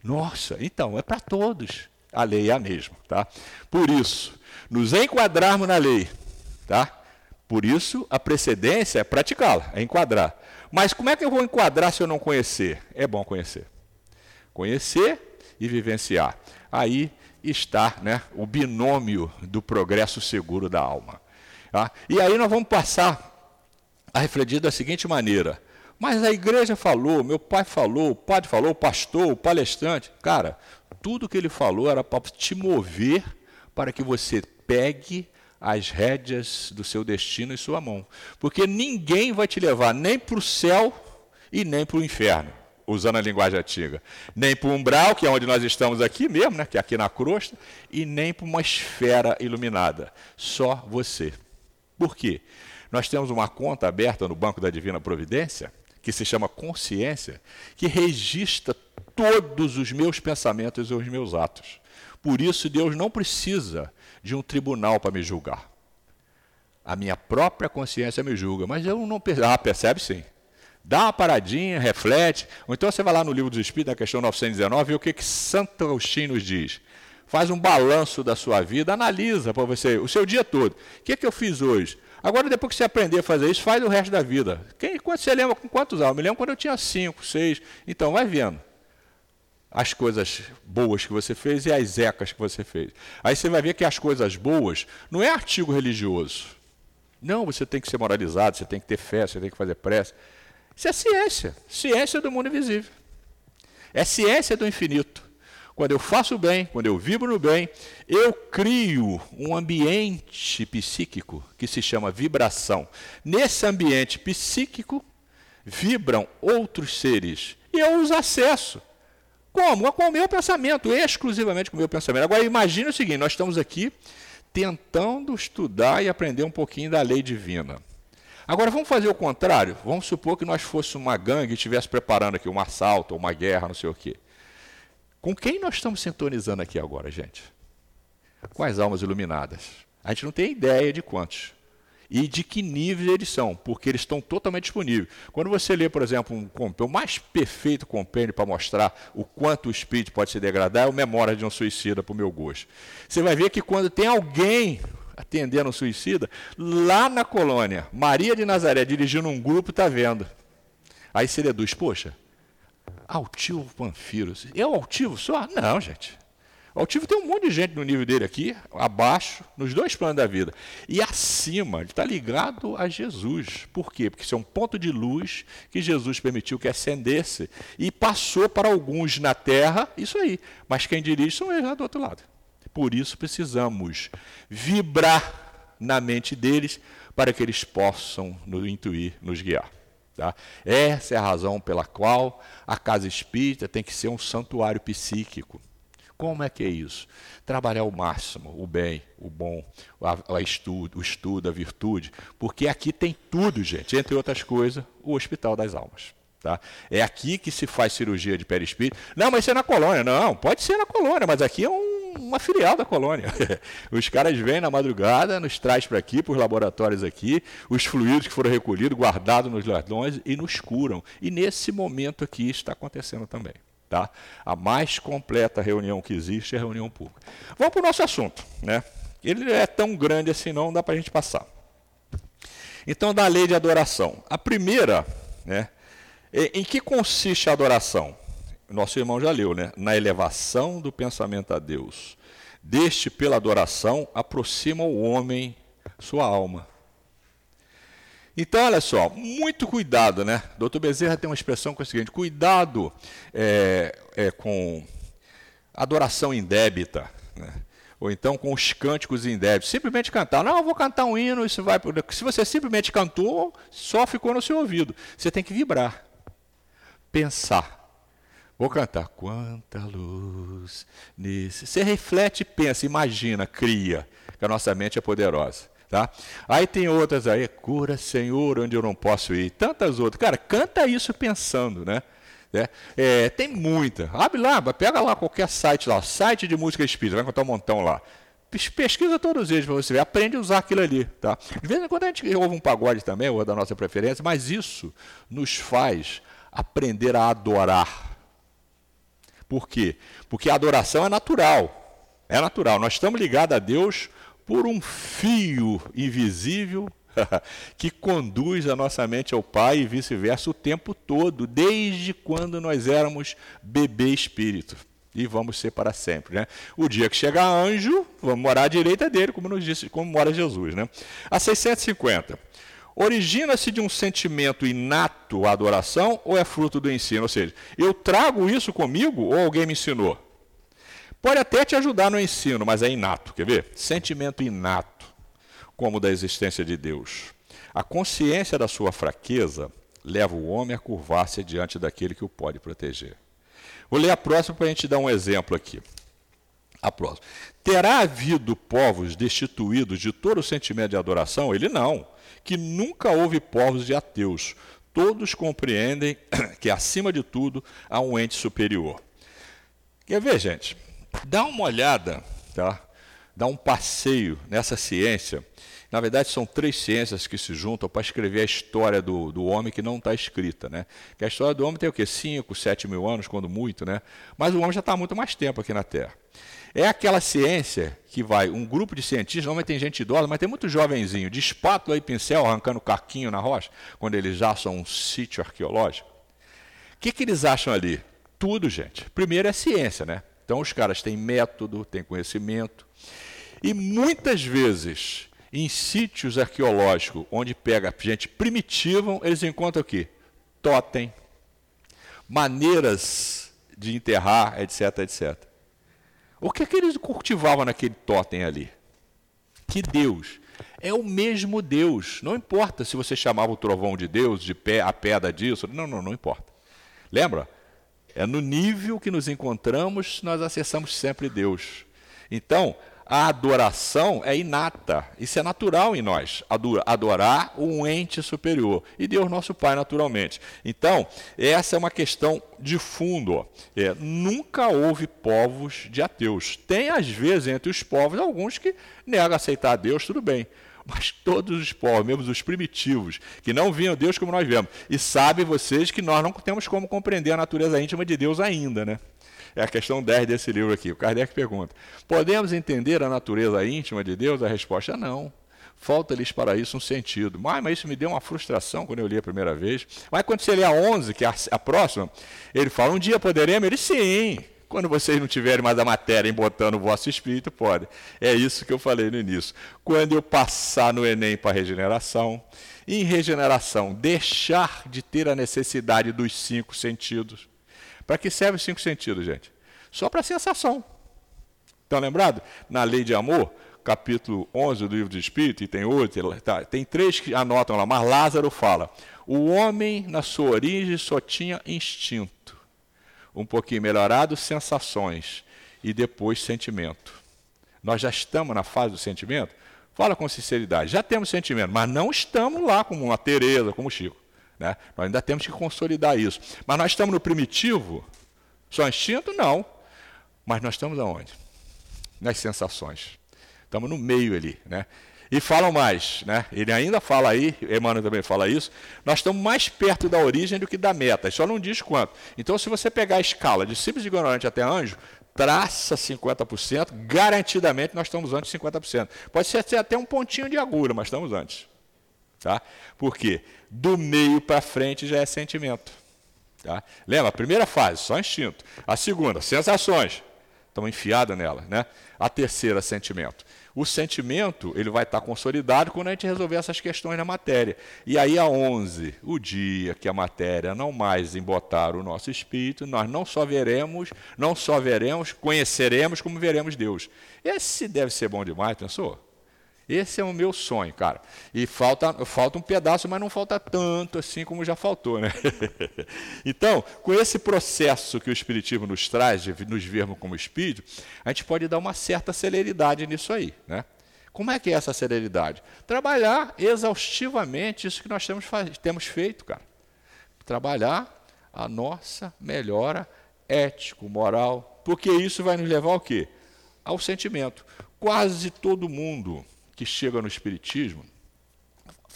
[SPEAKER 2] Nossa, então, é para todos. A lei é a mesma, tá? Por isso, nos enquadrarmos na lei, tá? Por isso, a precedência é praticá-la, é enquadrar. Mas como é que eu vou enquadrar se eu não conhecer? É bom conhecer. Conhecer e vivenciar. Aí está né, o binômio do progresso seguro da alma. Tá? E aí nós vamos passar a refletir da seguinte maneira: mas a igreja falou, meu pai falou, o padre falou, o pastor, o palestrante. Cara, tudo que ele falou era para te mover para que você pegue as rédeas do seu destino em sua mão. Porque ninguém vai te levar nem para o céu e nem para o inferno, usando a linguagem antiga. Nem para o umbral, que é onde nós estamos aqui mesmo, né, que é aqui na crosta, e nem para uma esfera iluminada. Só você. Por quê? Nós temos uma conta aberta no Banco da Divina Providência que se chama consciência, que registra todos os meus pensamentos e os meus atos. Por isso, Deus não precisa de um tribunal para me julgar. A minha própria consciência me julga, mas eu não percebo. Ah, percebe sim. Dá uma paradinha, reflete. Ou então você vai lá no livro dos Espíritos, na questão 919, e o que, que Santo Agostinho nos diz. Faz um balanço da sua vida, analisa para você o seu dia todo. O que, que eu fiz hoje? Agora, depois que você aprender a fazer isso, faz o resto da vida. Quem, quando você lembra com quantos anos? Eu me lembro quando eu tinha cinco, seis. Então, vai vendo as coisas boas que você fez e as ecas que você fez. Aí você vai ver que as coisas boas não é artigo religioso. Não, você tem que ser moralizado, você tem que ter fé, você tem que fazer prece. Isso é ciência. Ciência do mundo invisível. É ciência do infinito. Quando eu faço o bem, quando eu vibro no bem, eu crio um ambiente psíquico que se chama vibração. Nesse ambiente psíquico vibram outros seres e eu os acesso. Como? Com o meu pensamento, exclusivamente com o meu pensamento. Agora imagine o seguinte: nós estamos aqui tentando estudar e aprender um pouquinho da lei divina. Agora vamos fazer o contrário. Vamos supor que nós fôssemos uma gangue e estivesse preparando aqui um assalto uma guerra, não sei o quê. Com quem nós estamos sintonizando aqui agora, gente? Com as almas iluminadas. A gente não tem ideia de quantos. E de que níveis eles são, porque eles estão totalmente disponíveis. Quando você lê, por exemplo, um compêndio, o mais perfeito compêndio para mostrar o quanto o espírito pode se degradar é o Memória de um Suicida, para o meu gosto. Você vai ver que quando tem alguém atendendo um suicida, lá na colônia, Maria de Nazaré dirigindo um grupo, está vendo. Aí você deduz, poxa, Altivo Panfiro. É o altivo só? Não, gente. O altivo tem um monte de gente no nível dele aqui, abaixo, nos dois planos da vida. E acima, ele está ligado a Jesus. Por quê? Porque isso é um ponto de luz que Jesus permitiu que acendesse e passou para alguns na terra, isso aí. Mas quem dirige são eles lá do outro lado. Por isso precisamos vibrar na mente deles para que eles possam nos intuir, nos guiar. Tá? Essa é a razão pela qual a casa espírita tem que ser um santuário psíquico. Como é que é isso? Trabalhar o máximo, o bem, o bom, estudo, o estudo, a virtude, porque aqui tem tudo, gente, entre outras coisas, o Hospital das Almas. Tá? É aqui que se faz cirurgia de perispírito. Não, mas isso é na colônia. Não, pode ser na colônia, mas aqui é um, uma filial da colônia. Os caras vêm na madrugada, nos traz para aqui, para os laboratórios aqui, os fluidos que foram recolhidos, guardados nos ladrões e nos curam. E nesse momento aqui está acontecendo também. Tá? A mais completa reunião que existe é a reunião pública. Vamos para o nosso assunto. Né? Ele é tão grande assim, não dá para a gente passar. Então, da lei de adoração. A primeira, né, em que consiste a adoração? Nosso irmão já leu, né? Na elevação do pensamento a Deus. Deste, pela adoração, aproxima o homem sua alma. Então, olha só, muito cuidado, né? Doutor Bezerra tem uma expressão que é o seguinte: cuidado é, é, com adoração indébita, né? ou então com os cânticos indébitos. Simplesmente cantar. Não, eu vou cantar um hino, isso vai. Se você simplesmente cantou, só ficou no seu ouvido. Você tem que vibrar pensar. Vou cantar. Quanta luz nesse. Você reflete, pensa, imagina, cria, que a nossa mente é poderosa. Tá? Aí tem outras aí, cura Senhor, onde eu não posso ir. Tantas outras. Cara, canta isso pensando, né? É, é, tem muita. Abre lá, pega lá qualquer site lá, site de música espírita, vai encontrar um montão lá. Pesquisa todos eles para você ver, aprende a usar aquilo ali. Tá? De vez em quando a gente ouve um pagode também, ou da nossa preferência, mas isso nos faz aprender a adorar. Por quê? Porque a adoração é natural. É natural. Nós estamos ligados a Deus por um fio invisível que conduz a nossa mente ao Pai e vice-versa o tempo todo, desde quando nós éramos bebê espírito. E vamos ser para sempre. Né? O dia que chegar anjo, vamos morar à direita dele, como nos disse, como mora Jesus. Né? A 650 origina-se de um sentimento inato à adoração ou é fruto do ensino? Ou seja, eu trago isso comigo ou alguém me ensinou? Pode até te ajudar no ensino, mas é inato. Quer ver? Sentimento inato, como da existência de Deus. A consciência da sua fraqueza leva o homem a curvar-se diante daquele que o pode proteger. Vou ler a próxima para a gente dar um exemplo aqui. A próxima. Terá havido povos destituídos de todo o sentimento de adoração? Ele não que nunca houve povos de ateus. Todos compreendem que, acima de tudo, há um ente superior. Quer ver, gente? Dá uma olhada, tá? dá um passeio nessa ciência. Na verdade, são três ciências que se juntam para escrever a história do, do homem que não está escrita. Né? Que a história do homem tem o quê? Cinco, sete mil anos, quando muito, né? Mas o homem já está há muito mais tempo aqui na Terra. É aquela ciência que vai, um grupo de cientistas, normalmente tem gente idosa, mas tem muito jovenzinho, de espátula e pincel, arrancando caquinho na rocha, quando eles já são um sítio arqueológico. O que, que eles acham ali? Tudo, gente. Primeiro é ciência, né? Então os caras têm método, têm conhecimento. E muitas vezes, em sítios arqueológicos, onde pega gente primitiva, eles encontram o quê? Totem, maneiras de enterrar, etc, etc. O que é que eles cultivavam naquele totem ali? Que Deus. É o mesmo Deus. Não importa se você chamava o trovão de Deus, de pé, a pedra disso. Não, não, não importa. Lembra? É no nível que nos encontramos, nós acessamos sempre Deus. Então, a adoração é inata, isso é natural em nós, adorar um ente superior. E Deus, nosso Pai, naturalmente. Então, essa é uma questão de fundo. É, nunca houve povos de ateus. Tem, às vezes, entre os povos, alguns que negam aceitar a Deus, tudo bem. Mas todos os povos, mesmo os primitivos, que não viam Deus como nós vemos. E sabem vocês que nós não temos como compreender a natureza íntima de Deus ainda, né? É a questão 10 desse livro aqui. O Kardec pergunta: Podemos entender a natureza íntima de Deus? A resposta é não. Falta-lhes para isso um sentido. Mas, mas isso me deu uma frustração quando eu li a primeira vez. Mas quando você lê a 11, que é a, próxima, ele fala: Um dia poderemos? Ele sim. Quando vocês não tiverem mais a matéria embotando o vosso espírito, pode. É isso que eu falei no início. Quando eu passar no Enem para regeneração, em regeneração, deixar de ter a necessidade dos cinco sentidos, para que serve os cinco sentidos, gente? Só para sensação. Estão lembrados? Na lei de amor, capítulo 11 do livro do Espírito, e tem outro, tá, tem três que anotam lá, mas Lázaro fala: o homem, na sua origem, só tinha instinto. Um pouquinho melhorado, sensações. e depois sentimento. Nós já estamos na fase do sentimento? Fala com sinceridade, já temos sentimento, mas não estamos lá como uma Tereza, como o Chico. Né? Nós ainda temos que consolidar isso. Mas nós estamos no primitivo? Só instinto? Não. Mas nós estamos aonde? Nas sensações. Estamos no meio ali. Né? E falam mais, né? ele ainda fala aí, Emmanuel também fala isso, nós estamos mais perto da origem do que da meta, só não diz quanto. Então, se você pegar a escala de simples ignorante até anjo, traça 50%, garantidamente nós estamos antes de 50%. Pode ser até um pontinho de agulha, mas estamos antes. Tá? Por quê? Do meio para frente já é sentimento. Tá? Lembra? Primeira fase, só instinto. A segunda, sensações. Estão enfiadas nela. Né? A terceira, sentimento. O sentimento ele vai estar consolidado quando a gente resolver essas questões na matéria. E aí, a 11, o dia que a matéria não mais embotar o nosso espírito, nós não só veremos, não só veremos, conheceremos, como veremos Deus. Esse deve ser bom demais, pensou? Esse é o meu sonho, cara. E falta, falta um pedaço, mas não falta tanto assim como já faltou, né? então, com esse processo que o Espiritismo nos traz, de nos vermos como espírito, a gente pode dar uma certa celeridade nisso aí, né? Como é que é essa celeridade? Trabalhar exaustivamente isso que nós temos, temos feito, cara. Trabalhar a nossa melhora ético, moral, porque isso vai nos levar ao quê? Ao sentimento. Quase todo mundo que chega no Espiritismo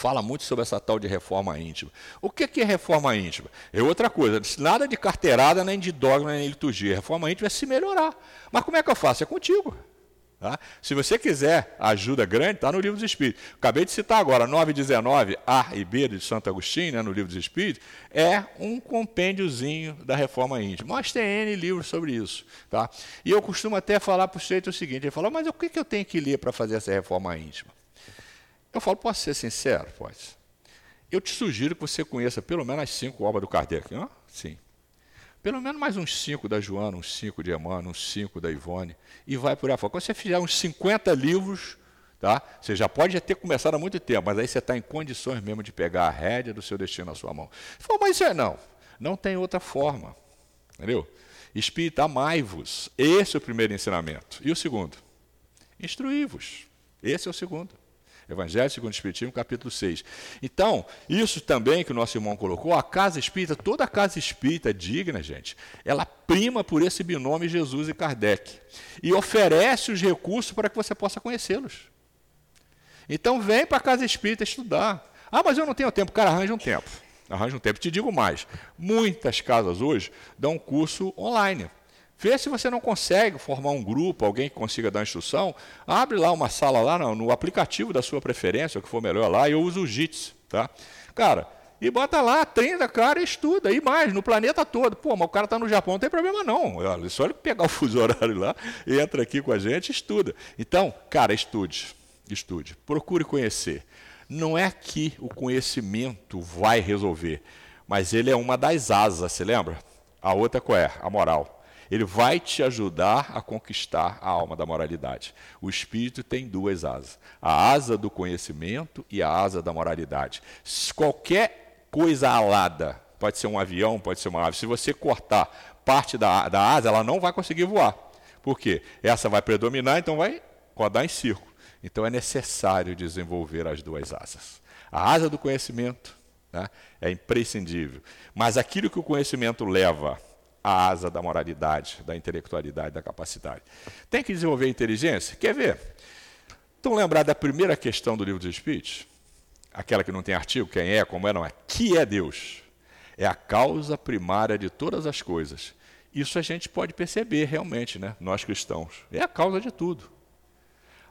[SPEAKER 2] fala muito sobre essa tal de reforma íntima. O que é reforma íntima? É outra coisa, nada de carteirada, nem de dogma, nem de liturgia. Reforma íntima é se melhorar. Mas como é que eu faço? É contigo. Tá? Se você quiser ajuda grande, está no Livro dos Espíritos. Acabei de citar agora, 919, A e B de Santo Agostinho, né, no Livro dos Espíritos, é um compêndiozinho da reforma íntima. Mas tem N livros sobre isso. Tá? E eu costumo até falar para o sujeito o seguinte: ele fala, mas o que, que eu tenho que ler para fazer essa reforma íntima? Eu falo, posso ser sincero? Pode. Eu te sugiro que você conheça pelo menos as cinco obras do Kardec. Não? Sim. Pelo menos mais uns cinco da Joana, uns cinco de Emmanuel, uns cinco da Ivone, e vai por aí fora. Quando você fizer uns 50 livros, tá? você já pode ter começado há muito tempo, mas aí você está em condições mesmo de pegar a rédea do seu destino na sua mão. Você mas isso é não. Não tem outra forma. Entendeu? Espírito, amai-vos. Esse é o primeiro ensinamento. E o segundo? Instruí-vos. Esse é o segundo. Evangelho segundo o Espiritismo, capítulo 6. Então, isso também que o nosso irmão colocou, a casa espírita, toda a casa espírita é digna, gente, ela prima por esse binômio Jesus e Kardec. E oferece os recursos para que você possa conhecê-los. Então, vem para a casa espírita estudar. Ah, mas eu não tenho tempo. Cara, arranja um tempo. Arranja um tempo. Te digo mais: muitas casas hoje dão curso online. Vê se você não consegue formar um grupo, alguém que consiga dar instrução. Abre lá uma sala lá no, no aplicativo da sua preferência, o que for melhor lá. Eu uso o JITS, tá? Cara, e bota lá, treina, cara, e estuda. E mais, no planeta todo. Pô, mas o cara está no Japão, não tem problema não. Olha, só ele pegar o fuso horário lá, entra aqui com a gente e estuda. Então, cara, estude. Estude. Procure conhecer. Não é que o conhecimento vai resolver, mas ele é uma das asas, você lembra? A outra qual é? A moral. Ele vai te ajudar a conquistar a alma da moralidade. O espírito tem duas asas: a asa do conhecimento e a asa da moralidade. Qualquer coisa alada, pode ser um avião, pode ser uma ave, se você cortar parte da, da asa, ela não vai conseguir voar. Por quê? Essa vai predominar, então vai rodar em círculo. Então é necessário desenvolver as duas asas. A asa do conhecimento né, é imprescindível. Mas aquilo que o conhecimento leva a asa da moralidade, da intelectualidade, da capacidade. Tem que desenvolver inteligência? Quer ver? Estão lembrados da primeira questão do livro dos Espíritos? Aquela que não tem artigo, quem é, como é, não é. Que é Deus? É a causa primária de todas as coisas. Isso a gente pode perceber realmente, né? nós cristãos. É a causa de tudo.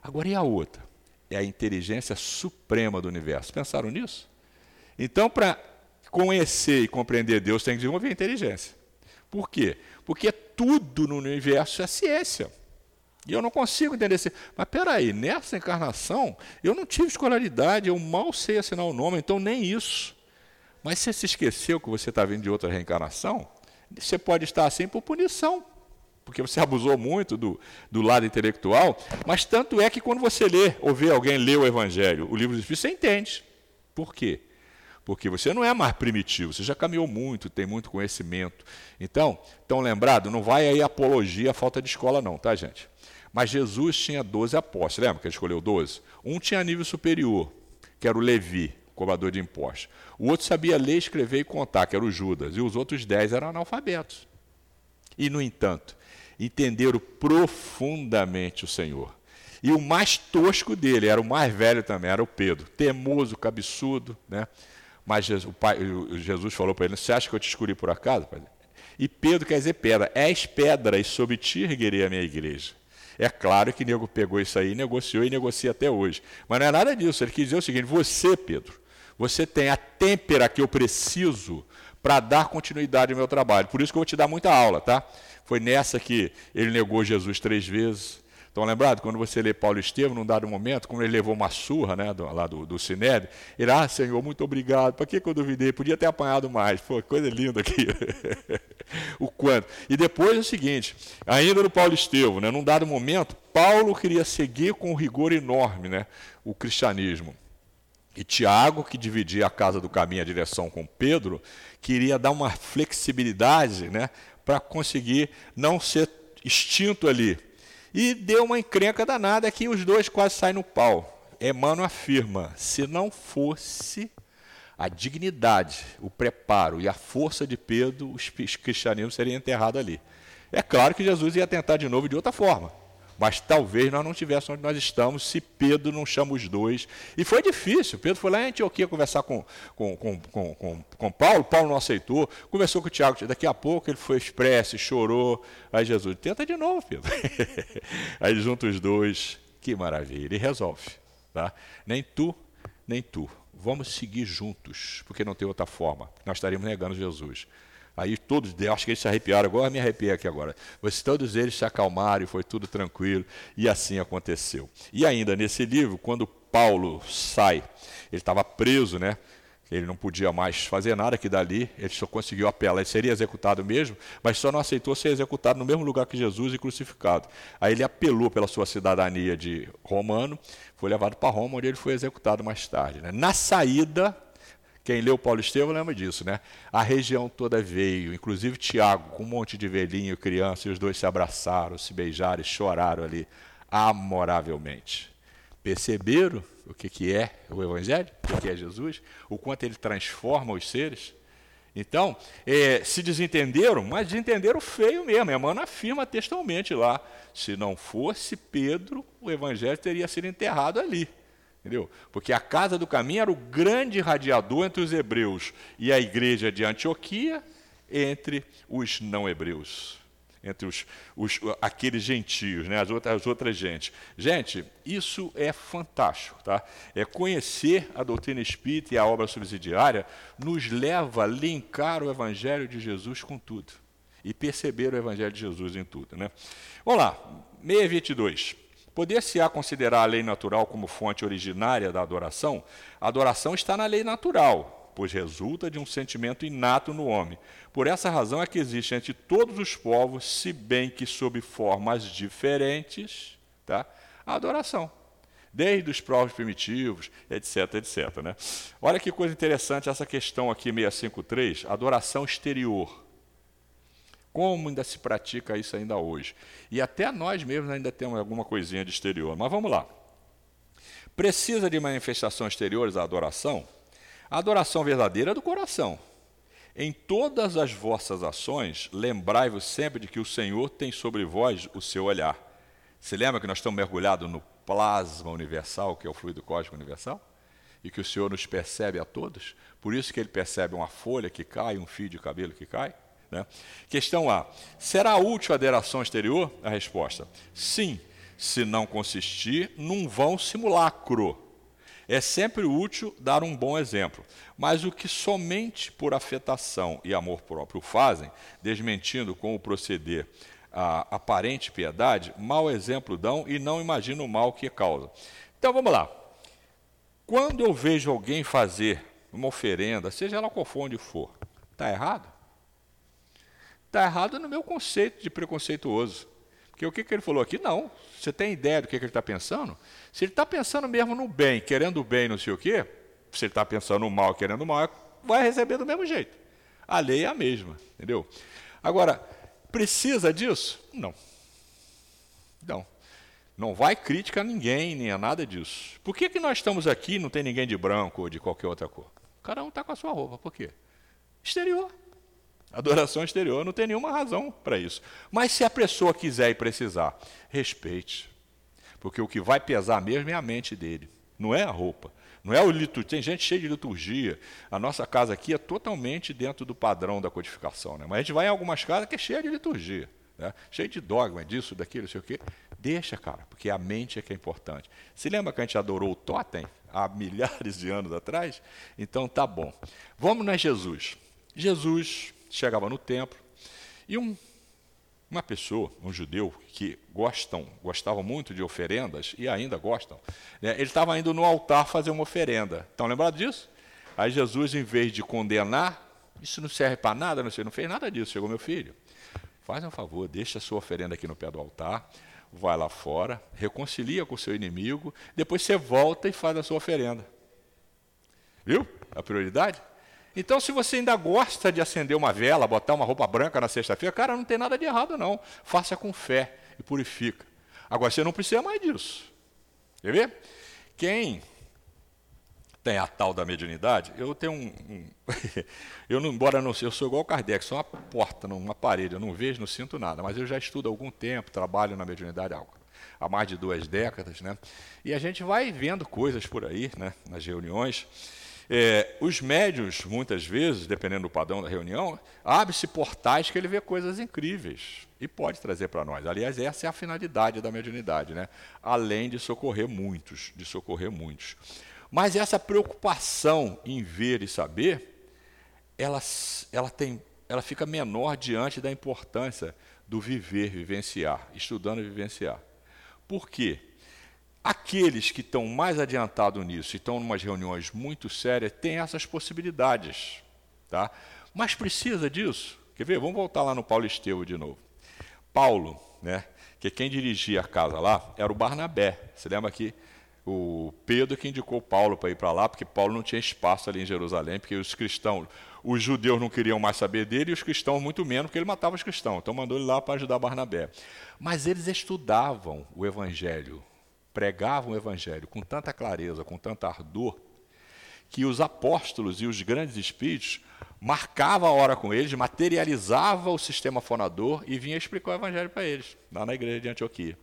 [SPEAKER 2] Agora, e a outra? É a inteligência suprema do universo. Pensaram nisso? Então, para conhecer e compreender Deus, tem que desenvolver inteligência. Por quê? Porque tudo no universo é ciência. E eu não consigo entender assim. Mas peraí, nessa encarnação, eu não tive escolaridade, eu mal sei assinar o nome, então nem isso. Mas você se esqueceu que você está vindo de outra reencarnação? Você pode estar assim por punição, porque você abusou muito do, do lado intelectual. Mas tanto é que quando você lê ou vê alguém ler o Evangelho, o livro dos Espíritos, você entende. Por quê? Porque você não é mais primitivo, você já caminhou muito, tem muito conhecimento. Então, tão lembrado, não vai aí apologia à falta de escola, não, tá, gente? Mas Jesus tinha 12 apóstolos, lembra que ele escolheu 12? Um tinha nível superior, que era o Levi, cobrador de impostos. O outro sabia ler, escrever e contar, que era o Judas. E os outros 10 eram analfabetos. E, no entanto, entenderam profundamente o Senhor. E o mais tosco dele, era o mais velho também, era o Pedro. Temoso, cabeçudo, né? Mas o pai, Jesus falou para ele: Você acha que eu te escolhi por acaso? E Pedro quer dizer pedra. És pedra, e sobre ti erguerei a minha igreja. É claro que nego pegou isso aí, negociou e negocia até hoje. Mas não é nada disso. Ele quis dizer o seguinte: você, Pedro, você tem a têmpera que eu preciso para dar continuidade ao meu trabalho. Por isso que eu vou te dar muita aula, tá? Foi nessa que ele negou Jesus três vezes. Estão lembrados? Quando você lê Paulo Estevam, num dado momento, como ele levou uma surra né, do, lá do, do Sinédrio, ele, ah, Senhor, muito obrigado. Para que, que eu duvidei? Podia ter apanhado mais. Pô, coisa linda aqui. o quanto. E depois é o seguinte, ainda no Paulo Estevam, né, num dado momento, Paulo queria seguir com rigor enorme né, o cristianismo. E Tiago, que dividia a casa do caminho, a direção com Pedro, queria dar uma flexibilidade né, para conseguir não ser extinto ali. E deu uma encrenca danada que os dois quase saem no pau. Emmanuel afirma: se não fosse a dignidade, o preparo e a força de Pedro, os cristianismos seriam enterrados ali. É claro que Jesus ia tentar de novo de outra forma. Mas talvez nós não estivéssemos onde nós estamos se Pedro não chama os dois. E foi difícil. Pedro foi lá em Antioquia conversar com, com, com, com, com, com Paulo, Paulo não aceitou, conversou com o Tiago. Daqui a pouco ele foi expresso, chorou. Aí Jesus, tenta de novo, Pedro. Aí junta os dois, que maravilha. E resolve. Tá? Nem tu, nem tu. Vamos seguir juntos, porque não tem outra forma. Nós estaríamos negando Jesus. Aí todos, acho que eles se arrepiaram, agora me arrepiei aqui agora. Mas todos eles se acalmaram e foi tudo tranquilo, e assim aconteceu. E ainda nesse livro, quando Paulo sai, ele estava preso, né? Ele não podia mais fazer nada que dali, ele só conseguiu apelar, ele seria executado mesmo, mas só não aceitou ser executado no mesmo lugar que Jesus e crucificado. Aí ele apelou pela sua cidadania de romano, foi levado para Roma, onde ele foi executado mais tarde. Né? Na saída, quem leu Paulo Estevam lembra disso, né? A região toda veio, inclusive Tiago, com um monte de velhinho, criança, e os dois se abraçaram, se beijaram e choraram ali, amoravelmente. Perceberam o que, que é o Evangelho, o que, que é Jesus, o quanto ele transforma os seres? Então, é, se desentenderam, mas desentenderam feio mesmo. Emmanuel afirma textualmente lá: se não fosse Pedro, o Evangelho teria sido enterrado ali. Entendeu? Porque a casa do caminho era o grande radiador entre os hebreus e a igreja de Antioquia entre os não hebreus, entre os, os, aqueles gentios, né? as, outras, as outras gentes. Gente, isso é fantástico. Tá? É conhecer a doutrina espírita e a obra subsidiária nos leva a linkar o evangelho de Jesus com tudo e perceber o evangelho de Jesus em tudo. Né? Vamos lá, 622. Poder-se-á considerar a lei natural como fonte originária da adoração? A adoração está na lei natural, pois resulta de um sentimento inato no homem. Por essa razão é que existe entre todos os povos, se bem que sob formas diferentes, tá? a adoração. Desde os povos primitivos, etc, etc. Né? Olha que coisa interessante essa questão aqui, 653, adoração exterior. Como ainda se pratica isso ainda hoje? E até nós mesmos ainda temos alguma coisinha de exterior. Mas vamos lá. Precisa de manifestações exteriores a adoração? A adoração verdadeira é do coração. Em todas as vossas ações, lembrai-vos sempre de que o Senhor tem sobre vós o seu olhar. Se lembra que nós estamos mergulhados no plasma universal, que é o fluido cósmico universal? E que o Senhor nos percebe a todos? Por isso que ele percebe uma folha que cai, um fio de cabelo que cai? Né? Questão A: será útil a aderação exterior? A resposta: sim, se não consistir num vão simulacro. É sempre útil dar um bom exemplo, mas o que somente por afetação e amor próprio fazem, desmentindo com o proceder a aparente piedade, mau exemplo dão e não imaginam o mal que causa. Então vamos lá. Quando eu vejo alguém fazer uma oferenda, seja ela qual for onde for, está errado? Está errado no meu conceito de preconceituoso. Porque o que, que ele falou aqui? Não. Você tem ideia do que, que ele está pensando? Se ele está pensando mesmo no bem, querendo o bem, não sei o quê, se ele está pensando mal, querendo mal, vai receber do mesmo jeito. A lei é a mesma, entendeu? Agora, precisa disso? Não. Não. Não vai crítica a ninguém, nem a nada disso. Por que, que nós estamos aqui não tem ninguém de branco ou de qualquer outra cor? Cada um está com a sua roupa. Por quê? Exterior. Adoração exterior, não tem nenhuma razão para isso. Mas se a pessoa quiser e precisar, respeite. Porque o que vai pesar mesmo é a mente dele, não é a roupa. Não é o liturgia. Tem gente cheia de liturgia. A nossa casa aqui é totalmente dentro do padrão da codificação. Né? Mas a gente vai em algumas casas que é cheia de liturgia. Né? Cheio de dogma, disso, daquilo, não sei o quê. Deixa, cara, porque a mente é que é importante. Se lembra que a gente adorou o totem há milhares de anos atrás? Então tá bom. Vamos na Jesus. Jesus chegava no templo e um, uma pessoa, um judeu, que gostam, gostava muito de oferendas e ainda gostam, né, ele estava indo no altar fazer uma oferenda. Estão lembrados disso? Aí Jesus, em vez de condenar, isso não serve para nada, não, sei, não fez nada disso. Chegou meu filho, faz um favor, deixa a sua oferenda aqui no pé do altar, vai lá fora, reconcilia com o seu inimigo, depois você volta e faz a sua oferenda. Viu a prioridade? Então, se você ainda gosta de acender uma vela, botar uma roupa branca na sexta-feira, cara, não tem nada de errado, não. Faça com fé e purifica. Agora, você não precisa mais disso. Quer ver? Quem tem a tal da mediunidade, eu tenho um. um eu, não, embora não eu sou igual o Kardec, sou uma porta numa parede, eu não vejo, não sinto nada, mas eu já estudo há algum tempo, trabalho na mediunidade há mais de duas décadas, né? E a gente vai vendo coisas por aí, né, nas reuniões. É, os médios, muitas vezes, dependendo do padrão da reunião, abre-se portais que ele vê coisas incríveis e pode trazer para nós. Aliás, essa é a finalidade da mediunidade, né? além de socorrer muitos, de socorrer muitos. Mas essa preocupação em ver e saber, ela, ela, tem, ela fica menor diante da importância do viver, vivenciar, estudando e vivenciar. Por quê? Aqueles que estão mais adiantados nisso e estão em umas reuniões muito sérias têm essas possibilidades. Tá? Mas precisa disso? Quer ver? Vamos voltar lá no Paulo Estevão de novo. Paulo, né, que quem dirigia a casa lá era o Barnabé. Você lembra que o Pedro que indicou Paulo para ir para lá, porque Paulo não tinha espaço ali em Jerusalém, porque os cristãos, os judeus não queriam mais saber dele e os cristãos muito menos, porque ele matava os cristãos. Então mandou ele lá para ajudar Barnabé. Mas eles estudavam o evangelho pregavam o Evangelho com tanta clareza, com tanta ardor, que os apóstolos e os grandes espíritos marcavam a hora com eles, materializavam o sistema fonador e vinha explicar o Evangelho para eles, lá na igreja de Antioquia.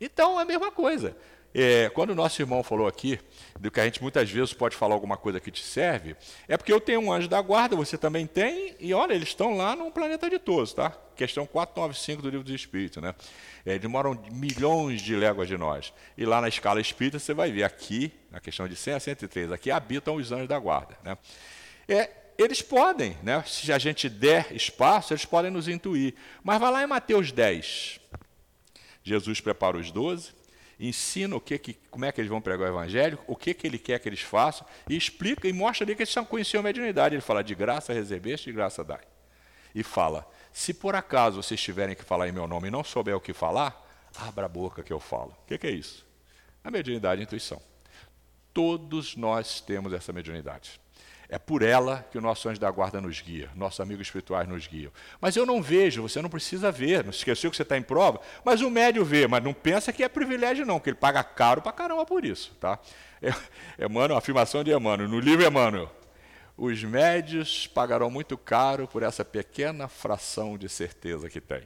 [SPEAKER 2] Então é a mesma coisa. É, quando o nosso irmão falou aqui, do que a gente muitas vezes pode falar alguma coisa que te serve, é porque eu tenho um anjo da guarda, você também tem, e olha, eles estão lá no planeta de todos, tá? Questão 495 do livro dos Espíritos, né? É, eles moram milhões de léguas de nós. E lá na escala espírita você vai ver aqui, na questão de 100 a 103, aqui habitam os anjos da guarda, né? É, eles podem, né? se a gente der espaço, eles podem nos intuir. Mas vai lá em Mateus 10. Jesus prepara os doze, ensina o que, que, como é que eles vão pregar o evangelho, o que, que ele quer que eles façam, e explica e mostra ali que eles conheciam a mediunidade. Ele fala, de graça recebeste, de graça dai. E fala, se por acaso vocês tiverem que falar em meu nome e não souber o que falar, abra a boca que eu falo. O que, que é isso? A mediunidade e a intuição. Todos nós temos essa mediunidade. É por ela que o nosso anjo da guarda nos guia, nossos amigos espirituais nos guiam. Mas eu não vejo, você não precisa ver, não esqueceu que você está em prova, mas o médio vê, mas não pensa que é privilégio não, que ele paga caro para caramba por isso. Tá? É, Emmanuel, afirmação de Emmanuel, no livro Emmanuel. Os médios pagarão muito caro por essa pequena fração de certeza que tem.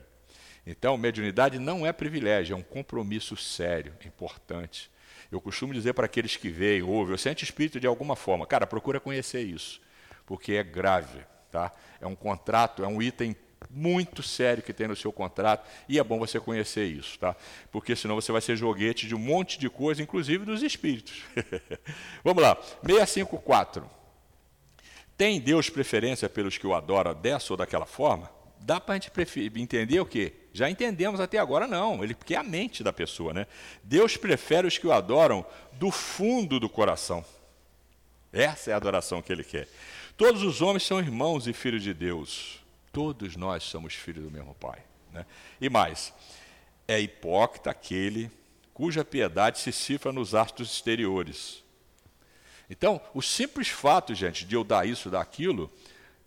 [SPEAKER 2] Então, mediunidade não é privilégio, é um compromisso sério, importante eu costumo dizer para aqueles que veem, ouvem, ou sente espírito de alguma forma, cara, procura conhecer isso, porque é grave, tá? É um contrato, é um item muito sério que tem no seu contrato e é bom você conhecer isso, tá? Porque senão você vai ser joguete de um monte de coisa, inclusive dos espíritos. Vamos lá, 654. Tem Deus preferência pelos que o adoram dessa ou daquela forma? Dá para a gente entender o quê? Já entendemos até agora, não, ele, porque é a mente da pessoa. Né? Deus prefere os que o adoram do fundo do coração. Essa é a adoração que ele quer. Todos os homens são irmãos e filhos de Deus. Todos nós somos filhos do mesmo Pai. Né? E mais, é hipócrita aquele cuja piedade se cifra nos atos exteriores. Então, o simples fato, gente, de eu dar isso, dar aquilo,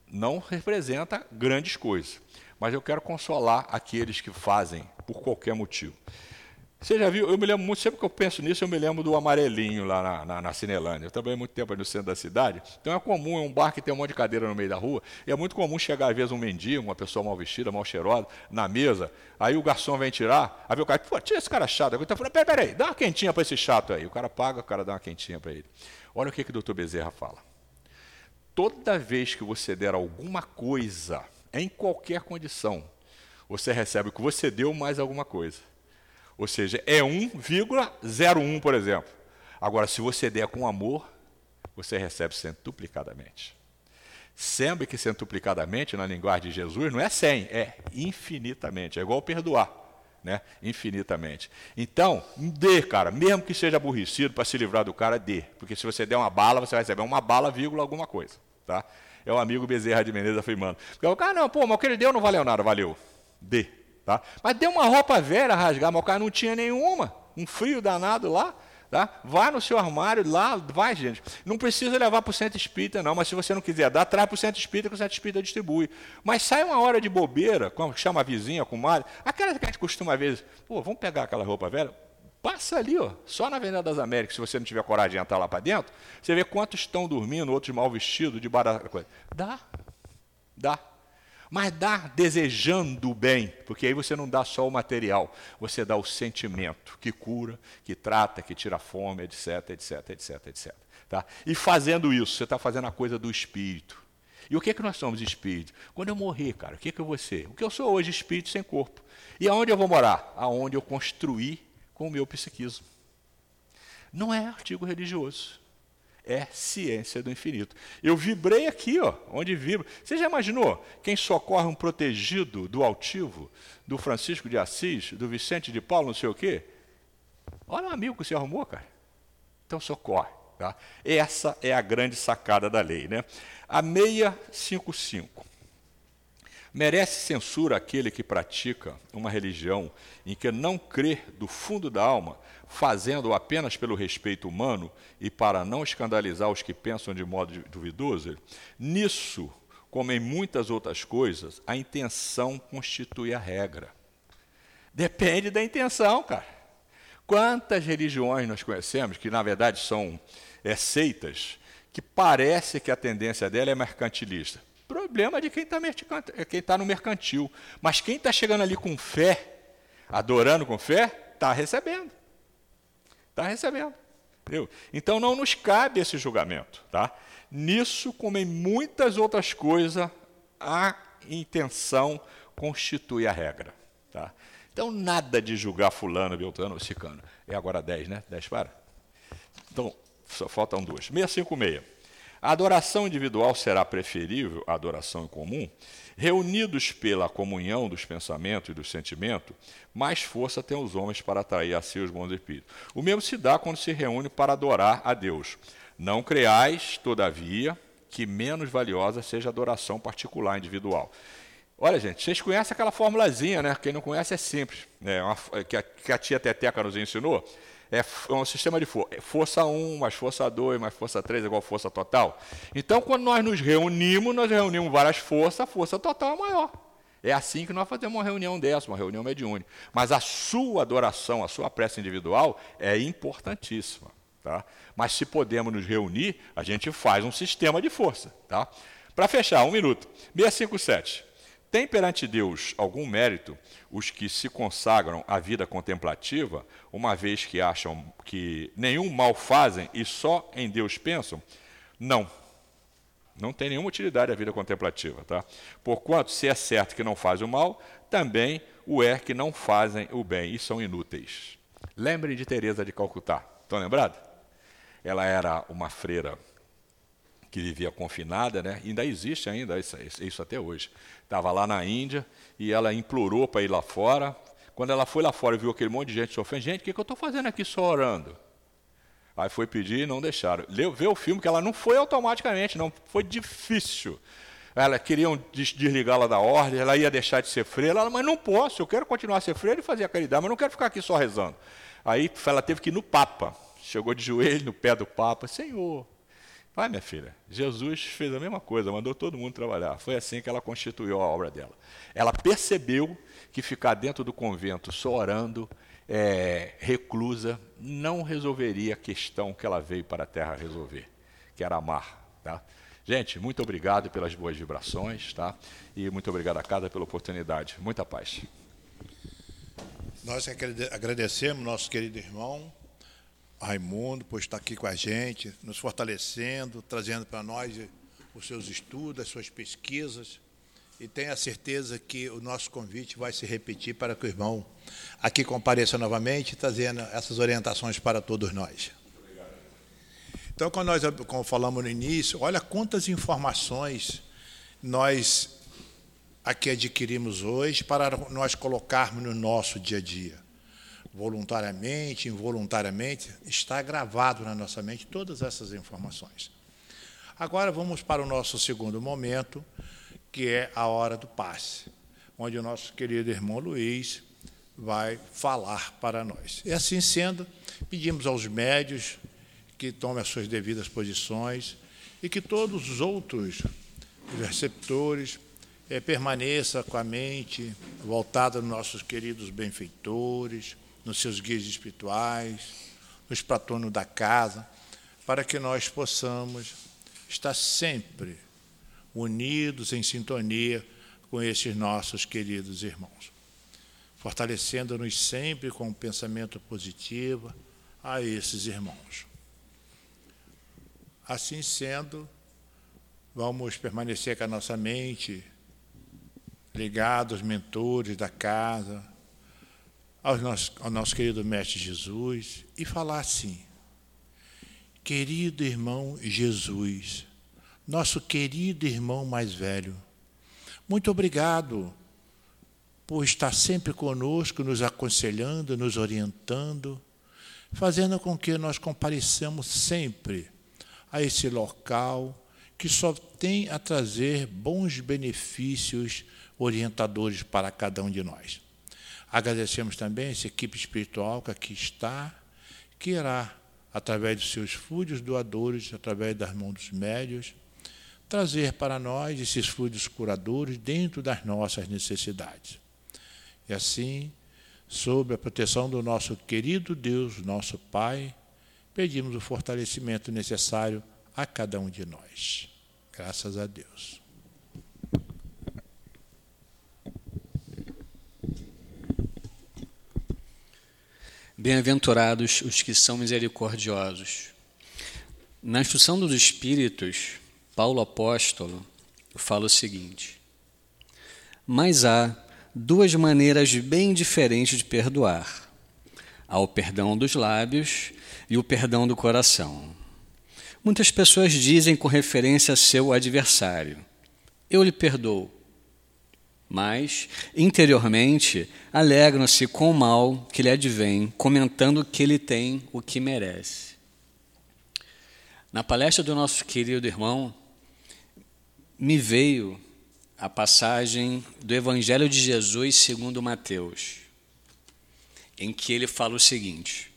[SPEAKER 2] não representa grandes coisas. Mas eu quero consolar aqueles que fazem por qualquer motivo. Você já viu? Eu me lembro muito, sempre que eu penso nisso, eu me lembro do amarelinho lá na, na, na Cinelândia. Eu trabalhei muito tempo no centro da cidade. Então é comum, é um bar que tem um monte de cadeira no meio da rua. E é muito comum chegar, às vezes, um mendigo, uma pessoa mal vestida, mal cheirosa, na mesa. Aí o garçom vem tirar, aí o cara, pô, tira esse cara chato. Eu falo, peraí, peraí, dá uma quentinha para esse chato aí. O cara paga, o cara dá uma quentinha para ele. Olha o que, que o doutor Bezerra fala. Toda vez que você der alguma coisa, em qualquer condição, você recebe o que você deu mais alguma coisa. Ou seja, é 1,01, por exemplo. Agora, se você der com amor, você recebe centuplicadamente. Sempre que centuplicadamente, na linguagem de Jesus, não é 100, é infinitamente. É igual perdoar, né? Infinitamente. Então, dê, cara, mesmo que seja aborrecido para se livrar do cara, dê. Porque se você der uma bala, você vai receber uma bala, vírgula, alguma coisa. Tá? É o amigo Bezerra de Menezes afirmando. Porque o cara, não, pô, mas o que ele deu não valeu nada, valeu. Dê. Tá? Mas deu uma roupa velha rasgar, mas o cara não tinha nenhuma. Um frio danado lá. Tá? Vai no seu armário lá, vai, gente. Não precisa levar para o centro espírita, não, mas se você não quiser dar, traz para o centro espírita que o centro espírita distribui. Mas sai uma hora de bobeira, como chama a vizinha, a comadre, aquela que a gente costuma, às vezes, pô, vamos pegar aquela roupa velha, passa ali, ó, só na Avenida das Américas, se você não tiver coragem de entrar lá para dentro, você vê quantos estão dormindo, outros mal vestidos, de barata coisa. Dá, dá mas dá desejando o bem, porque aí você não dá só o material, você dá o sentimento que cura, que trata, que tira a fome, etc, etc, etc, etc. Tá? E fazendo isso, você está fazendo a coisa do espírito. E o que é que nós somos espírito? Quando eu morrer, cara, o que é que eu vou ser? O que eu sou hoje, espírito sem corpo. E aonde eu vou morar? Aonde eu construí com o meu psiquismo. Não é artigo religioso é ciência do infinito. Eu vibrei aqui, ó, onde vibro. Você já imaginou quem socorre um protegido do altivo, do Francisco de Assis, do Vicente de Paulo, não sei o quê? Olha o amigo que você arrumou, cara. Então socorre. Tá? Essa é a grande sacada da lei. Né? A 655. Merece censura aquele que pratica uma religião em que não crê do fundo da alma fazendo apenas pelo respeito humano e para não escandalizar os que pensam de modo duvidoso, nisso, como em muitas outras coisas, a intenção constitui a regra. Depende da intenção, cara. Quantas religiões nós conhecemos que, na verdade, são é, seitas que parece que a tendência dela é mercantilista? Problema de quem está quem tá no mercantil. Mas quem está chegando ali com fé, adorando com fé, está recebendo. Está recebendo. Entendeu? Então não nos cabe esse julgamento. Tá? Nisso, como em muitas outras coisas, a intenção constitui a regra. Tá? Então, nada de julgar fulano, beltrano ou cicano. É agora 10, né? 10 para? Então, só faltam duas. 656. A adoração individual será preferível à adoração em comum? Reunidos pela comunhão dos pensamentos e do sentimento, mais força têm os homens para atrair a si os bons espíritos. O mesmo se dá quando se reúne para adorar a Deus. Não creais, todavia, que menos valiosa seja a adoração particular individual. Olha, gente, vocês conhecem aquela formulazinha, né? Quem não conhece é simples, né? Uma, que, a, que a tia Teteca nos ensinou é um sistema de força. É força 1 mais força 2 mais força 3 é igual força total. Então, quando nós nos reunimos, nós reunimos várias forças, a força total é maior. É assim que nós fazemos uma reunião dessa, uma reunião mediúnica. Mas a sua adoração, a sua prece individual é importantíssima. Tá? Mas se podemos nos reunir, a gente faz um sistema de força. Tá? Para fechar, um minuto. 657. Tem perante Deus algum mérito os que se consagram à vida contemplativa, uma vez que acham que nenhum mal fazem e só em Deus pensam? Não. Não tem nenhuma utilidade a vida contemplativa. Tá? Porquanto, se é certo que não fazem o mal, também o é que não fazem o bem e são inúteis. Lembrem de Teresa de Calcutá. Estão lembrados? Ela era uma freira que vivia confinada, né? ainda existe ainda isso, isso até hoje. Estava lá na Índia e ela implorou para ir lá fora. Quando ela foi lá fora e viu aquele monte de gente sofrendo, gente, o que, que eu estou fazendo aqui só orando? Aí foi pedir e não deixaram. Vê o filme que ela não foi automaticamente, não, foi difícil. Ela queriam desligá-la da ordem, ela ia deixar de ser freira, ela, mas não posso, eu quero continuar a ser freira e fazer a caridade, mas não quero ficar aqui só rezando. Aí ela teve que ir no Papa, chegou de joelho no pé do Papa, Senhor, Vai, minha filha, Jesus fez a mesma coisa, mandou todo mundo trabalhar. Foi assim que ela constituiu a obra dela. Ela percebeu que ficar dentro do convento só orando, é, reclusa, não resolveria a questão que ela veio para a terra resolver, que era amar. Tá? Gente, muito obrigado pelas boas vibrações, tá? E muito obrigado a cada pela oportunidade. Muita paz.
[SPEAKER 1] Nós agradecemos nosso querido irmão Raimundo por estar aqui com a gente, nos fortalecendo, trazendo para nós os seus estudos, as suas pesquisas. E tenha certeza que o nosso convite vai se repetir para que o irmão aqui compareça novamente, trazendo essas orientações para todos nós. Então, quando nós como falamos no início, olha quantas informações nós aqui adquirimos hoje para nós colocarmos no nosso dia a dia. Voluntariamente, involuntariamente, está gravado na nossa mente todas essas informações. Agora vamos para o nosso segundo momento, que é a hora do passe, onde o nosso querido irmão Luiz vai falar para nós. E assim sendo, pedimos aos médios que tomem as suas devidas posições e que todos os outros receptores é, permaneça com a mente voltada nos nossos queridos benfeitores, nos seus guias espirituais, nos patronos da casa, para que nós possamos estar sempre unidos, em sintonia com esses nossos queridos irmãos, fortalecendo-nos sempre com um pensamento positivo a esses irmãos. Assim sendo, vamos permanecer com a nossa mente ligado aos mentores da casa, ao nosso, ao nosso querido Mestre Jesus, e falar assim: Querido irmão Jesus, nosso querido irmão mais velho, muito obrigado por estar sempre conosco, nos aconselhando, nos orientando, fazendo com que nós compareçamos sempre a esse local que só tem a trazer bons benefícios orientadores para cada um de nós. Agradecemos também essa equipe espiritual que aqui está, que irá, através dos seus fluidos doadores, através das mãos dos médios, trazer para nós esses fluidos curadores dentro das nossas necessidades. E assim, sob a proteção do nosso querido Deus, nosso Pai, pedimos o fortalecimento necessário a cada um de nós. Graças a Deus.
[SPEAKER 3] Bem-aventurados os que são misericordiosos. Na instrução dos Espíritos, Paulo apóstolo fala o seguinte: Mas há duas maneiras bem diferentes de perdoar: há o perdão dos lábios e o perdão do coração. Muitas pessoas dizem com referência a seu adversário: Eu lhe perdoo mas interiormente alegram-se com o mal que lhe advém, comentando que ele tem o que merece. Na palestra do nosso querido irmão, me veio a passagem do Evangelho de Jesus segundo Mateus, em que ele fala o seguinte: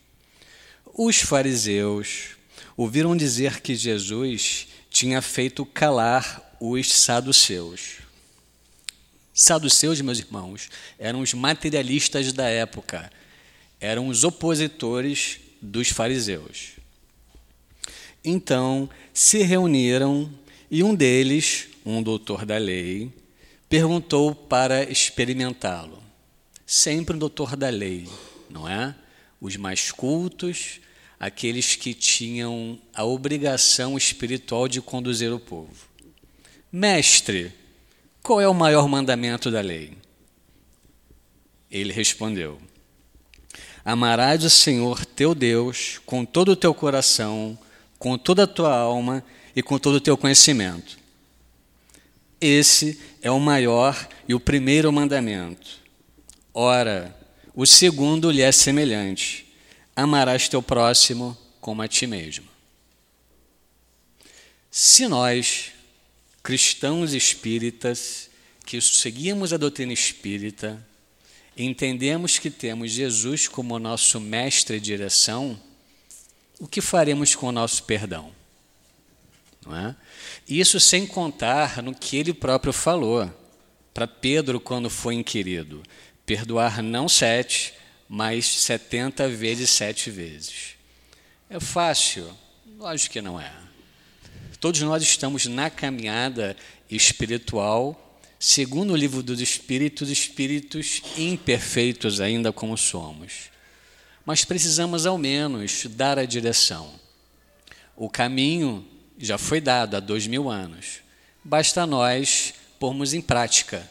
[SPEAKER 3] Os fariseus ouviram dizer que Jesus tinha feito calar os saduceus Saduceus, meus irmãos, eram os materialistas da época, eram os opositores dos fariseus. Então se reuniram e um deles, um doutor da lei, perguntou para experimentá-lo. Sempre um doutor da lei, não é? Os mais cultos, aqueles que tinham a obrigação espiritual de conduzir o povo. Mestre, qual é o maior mandamento da lei? Ele respondeu: Amarás o Senhor teu Deus com todo o teu coração, com toda a tua alma e com todo o teu conhecimento. Esse é o maior e o primeiro mandamento. Ora, o segundo lhe é semelhante: amarás teu próximo como a ti mesmo. Se nós cristãos espíritas que seguimos a doutrina espírita, entendemos que temos Jesus como nosso mestre e direção, o que faremos com o nosso perdão? Não é? Isso sem contar no que ele próprio falou para Pedro quando foi inquirido: perdoar não sete, mas setenta vezes sete vezes. É fácil? Lógico que não é. Todos nós estamos na caminhada espiritual, segundo o livro dos Espíritos, espíritos imperfeitos ainda como somos. Mas precisamos, ao menos, dar a direção. O caminho já foi dado há dois mil anos. Basta nós pormos em prática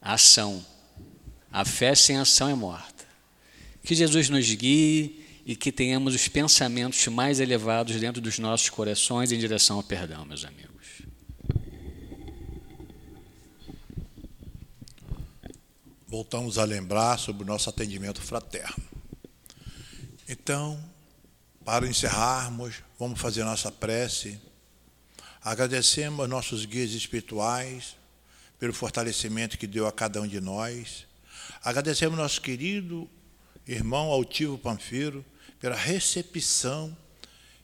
[SPEAKER 3] a ação. A fé sem ação é morta. Que Jesus nos guie e que tenhamos os pensamentos mais elevados dentro dos nossos corações em direção ao perdão, meus amigos.
[SPEAKER 1] Voltamos a lembrar sobre o nosso atendimento fraterno. Então, para encerrarmos, vamos fazer nossa prece. Agradecemos nossos guias espirituais pelo fortalecimento que deu a cada um de nós. Agradecemos nosso querido irmão Altivo Panfiro pela recepção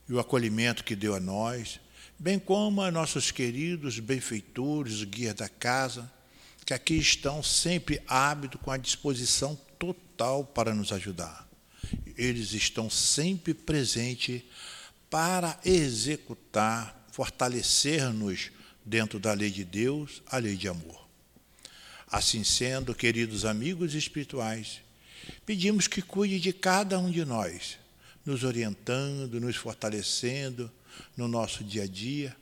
[SPEAKER 1] e o acolhimento que deu a nós, bem como a nossos queridos benfeitores, guias da casa, que aqui estão sempre ávidos com a disposição total para nos ajudar. Eles estão sempre presentes para executar, fortalecer-nos dentro da lei de Deus, a lei de amor. Assim sendo, queridos amigos espirituais, pedimos que cuide de cada um de nós, nos orientando, nos fortalecendo no nosso dia a dia,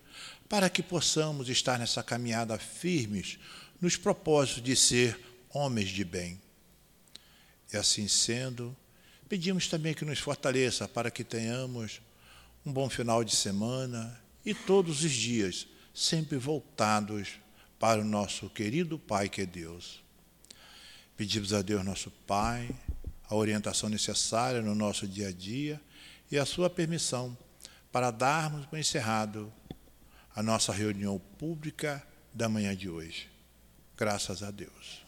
[SPEAKER 1] para que possamos estar nessa caminhada firmes nos propósitos de ser homens de bem. E assim sendo, pedimos também que nos fortaleça para que tenhamos um bom final de semana e todos os dias sempre voltados para o nosso querido Pai que é Deus. Pedimos a Deus, nosso Pai, a orientação necessária no nosso dia a dia e a sua permissão para darmos por encerrado a nossa reunião pública da manhã de hoje. Graças a Deus.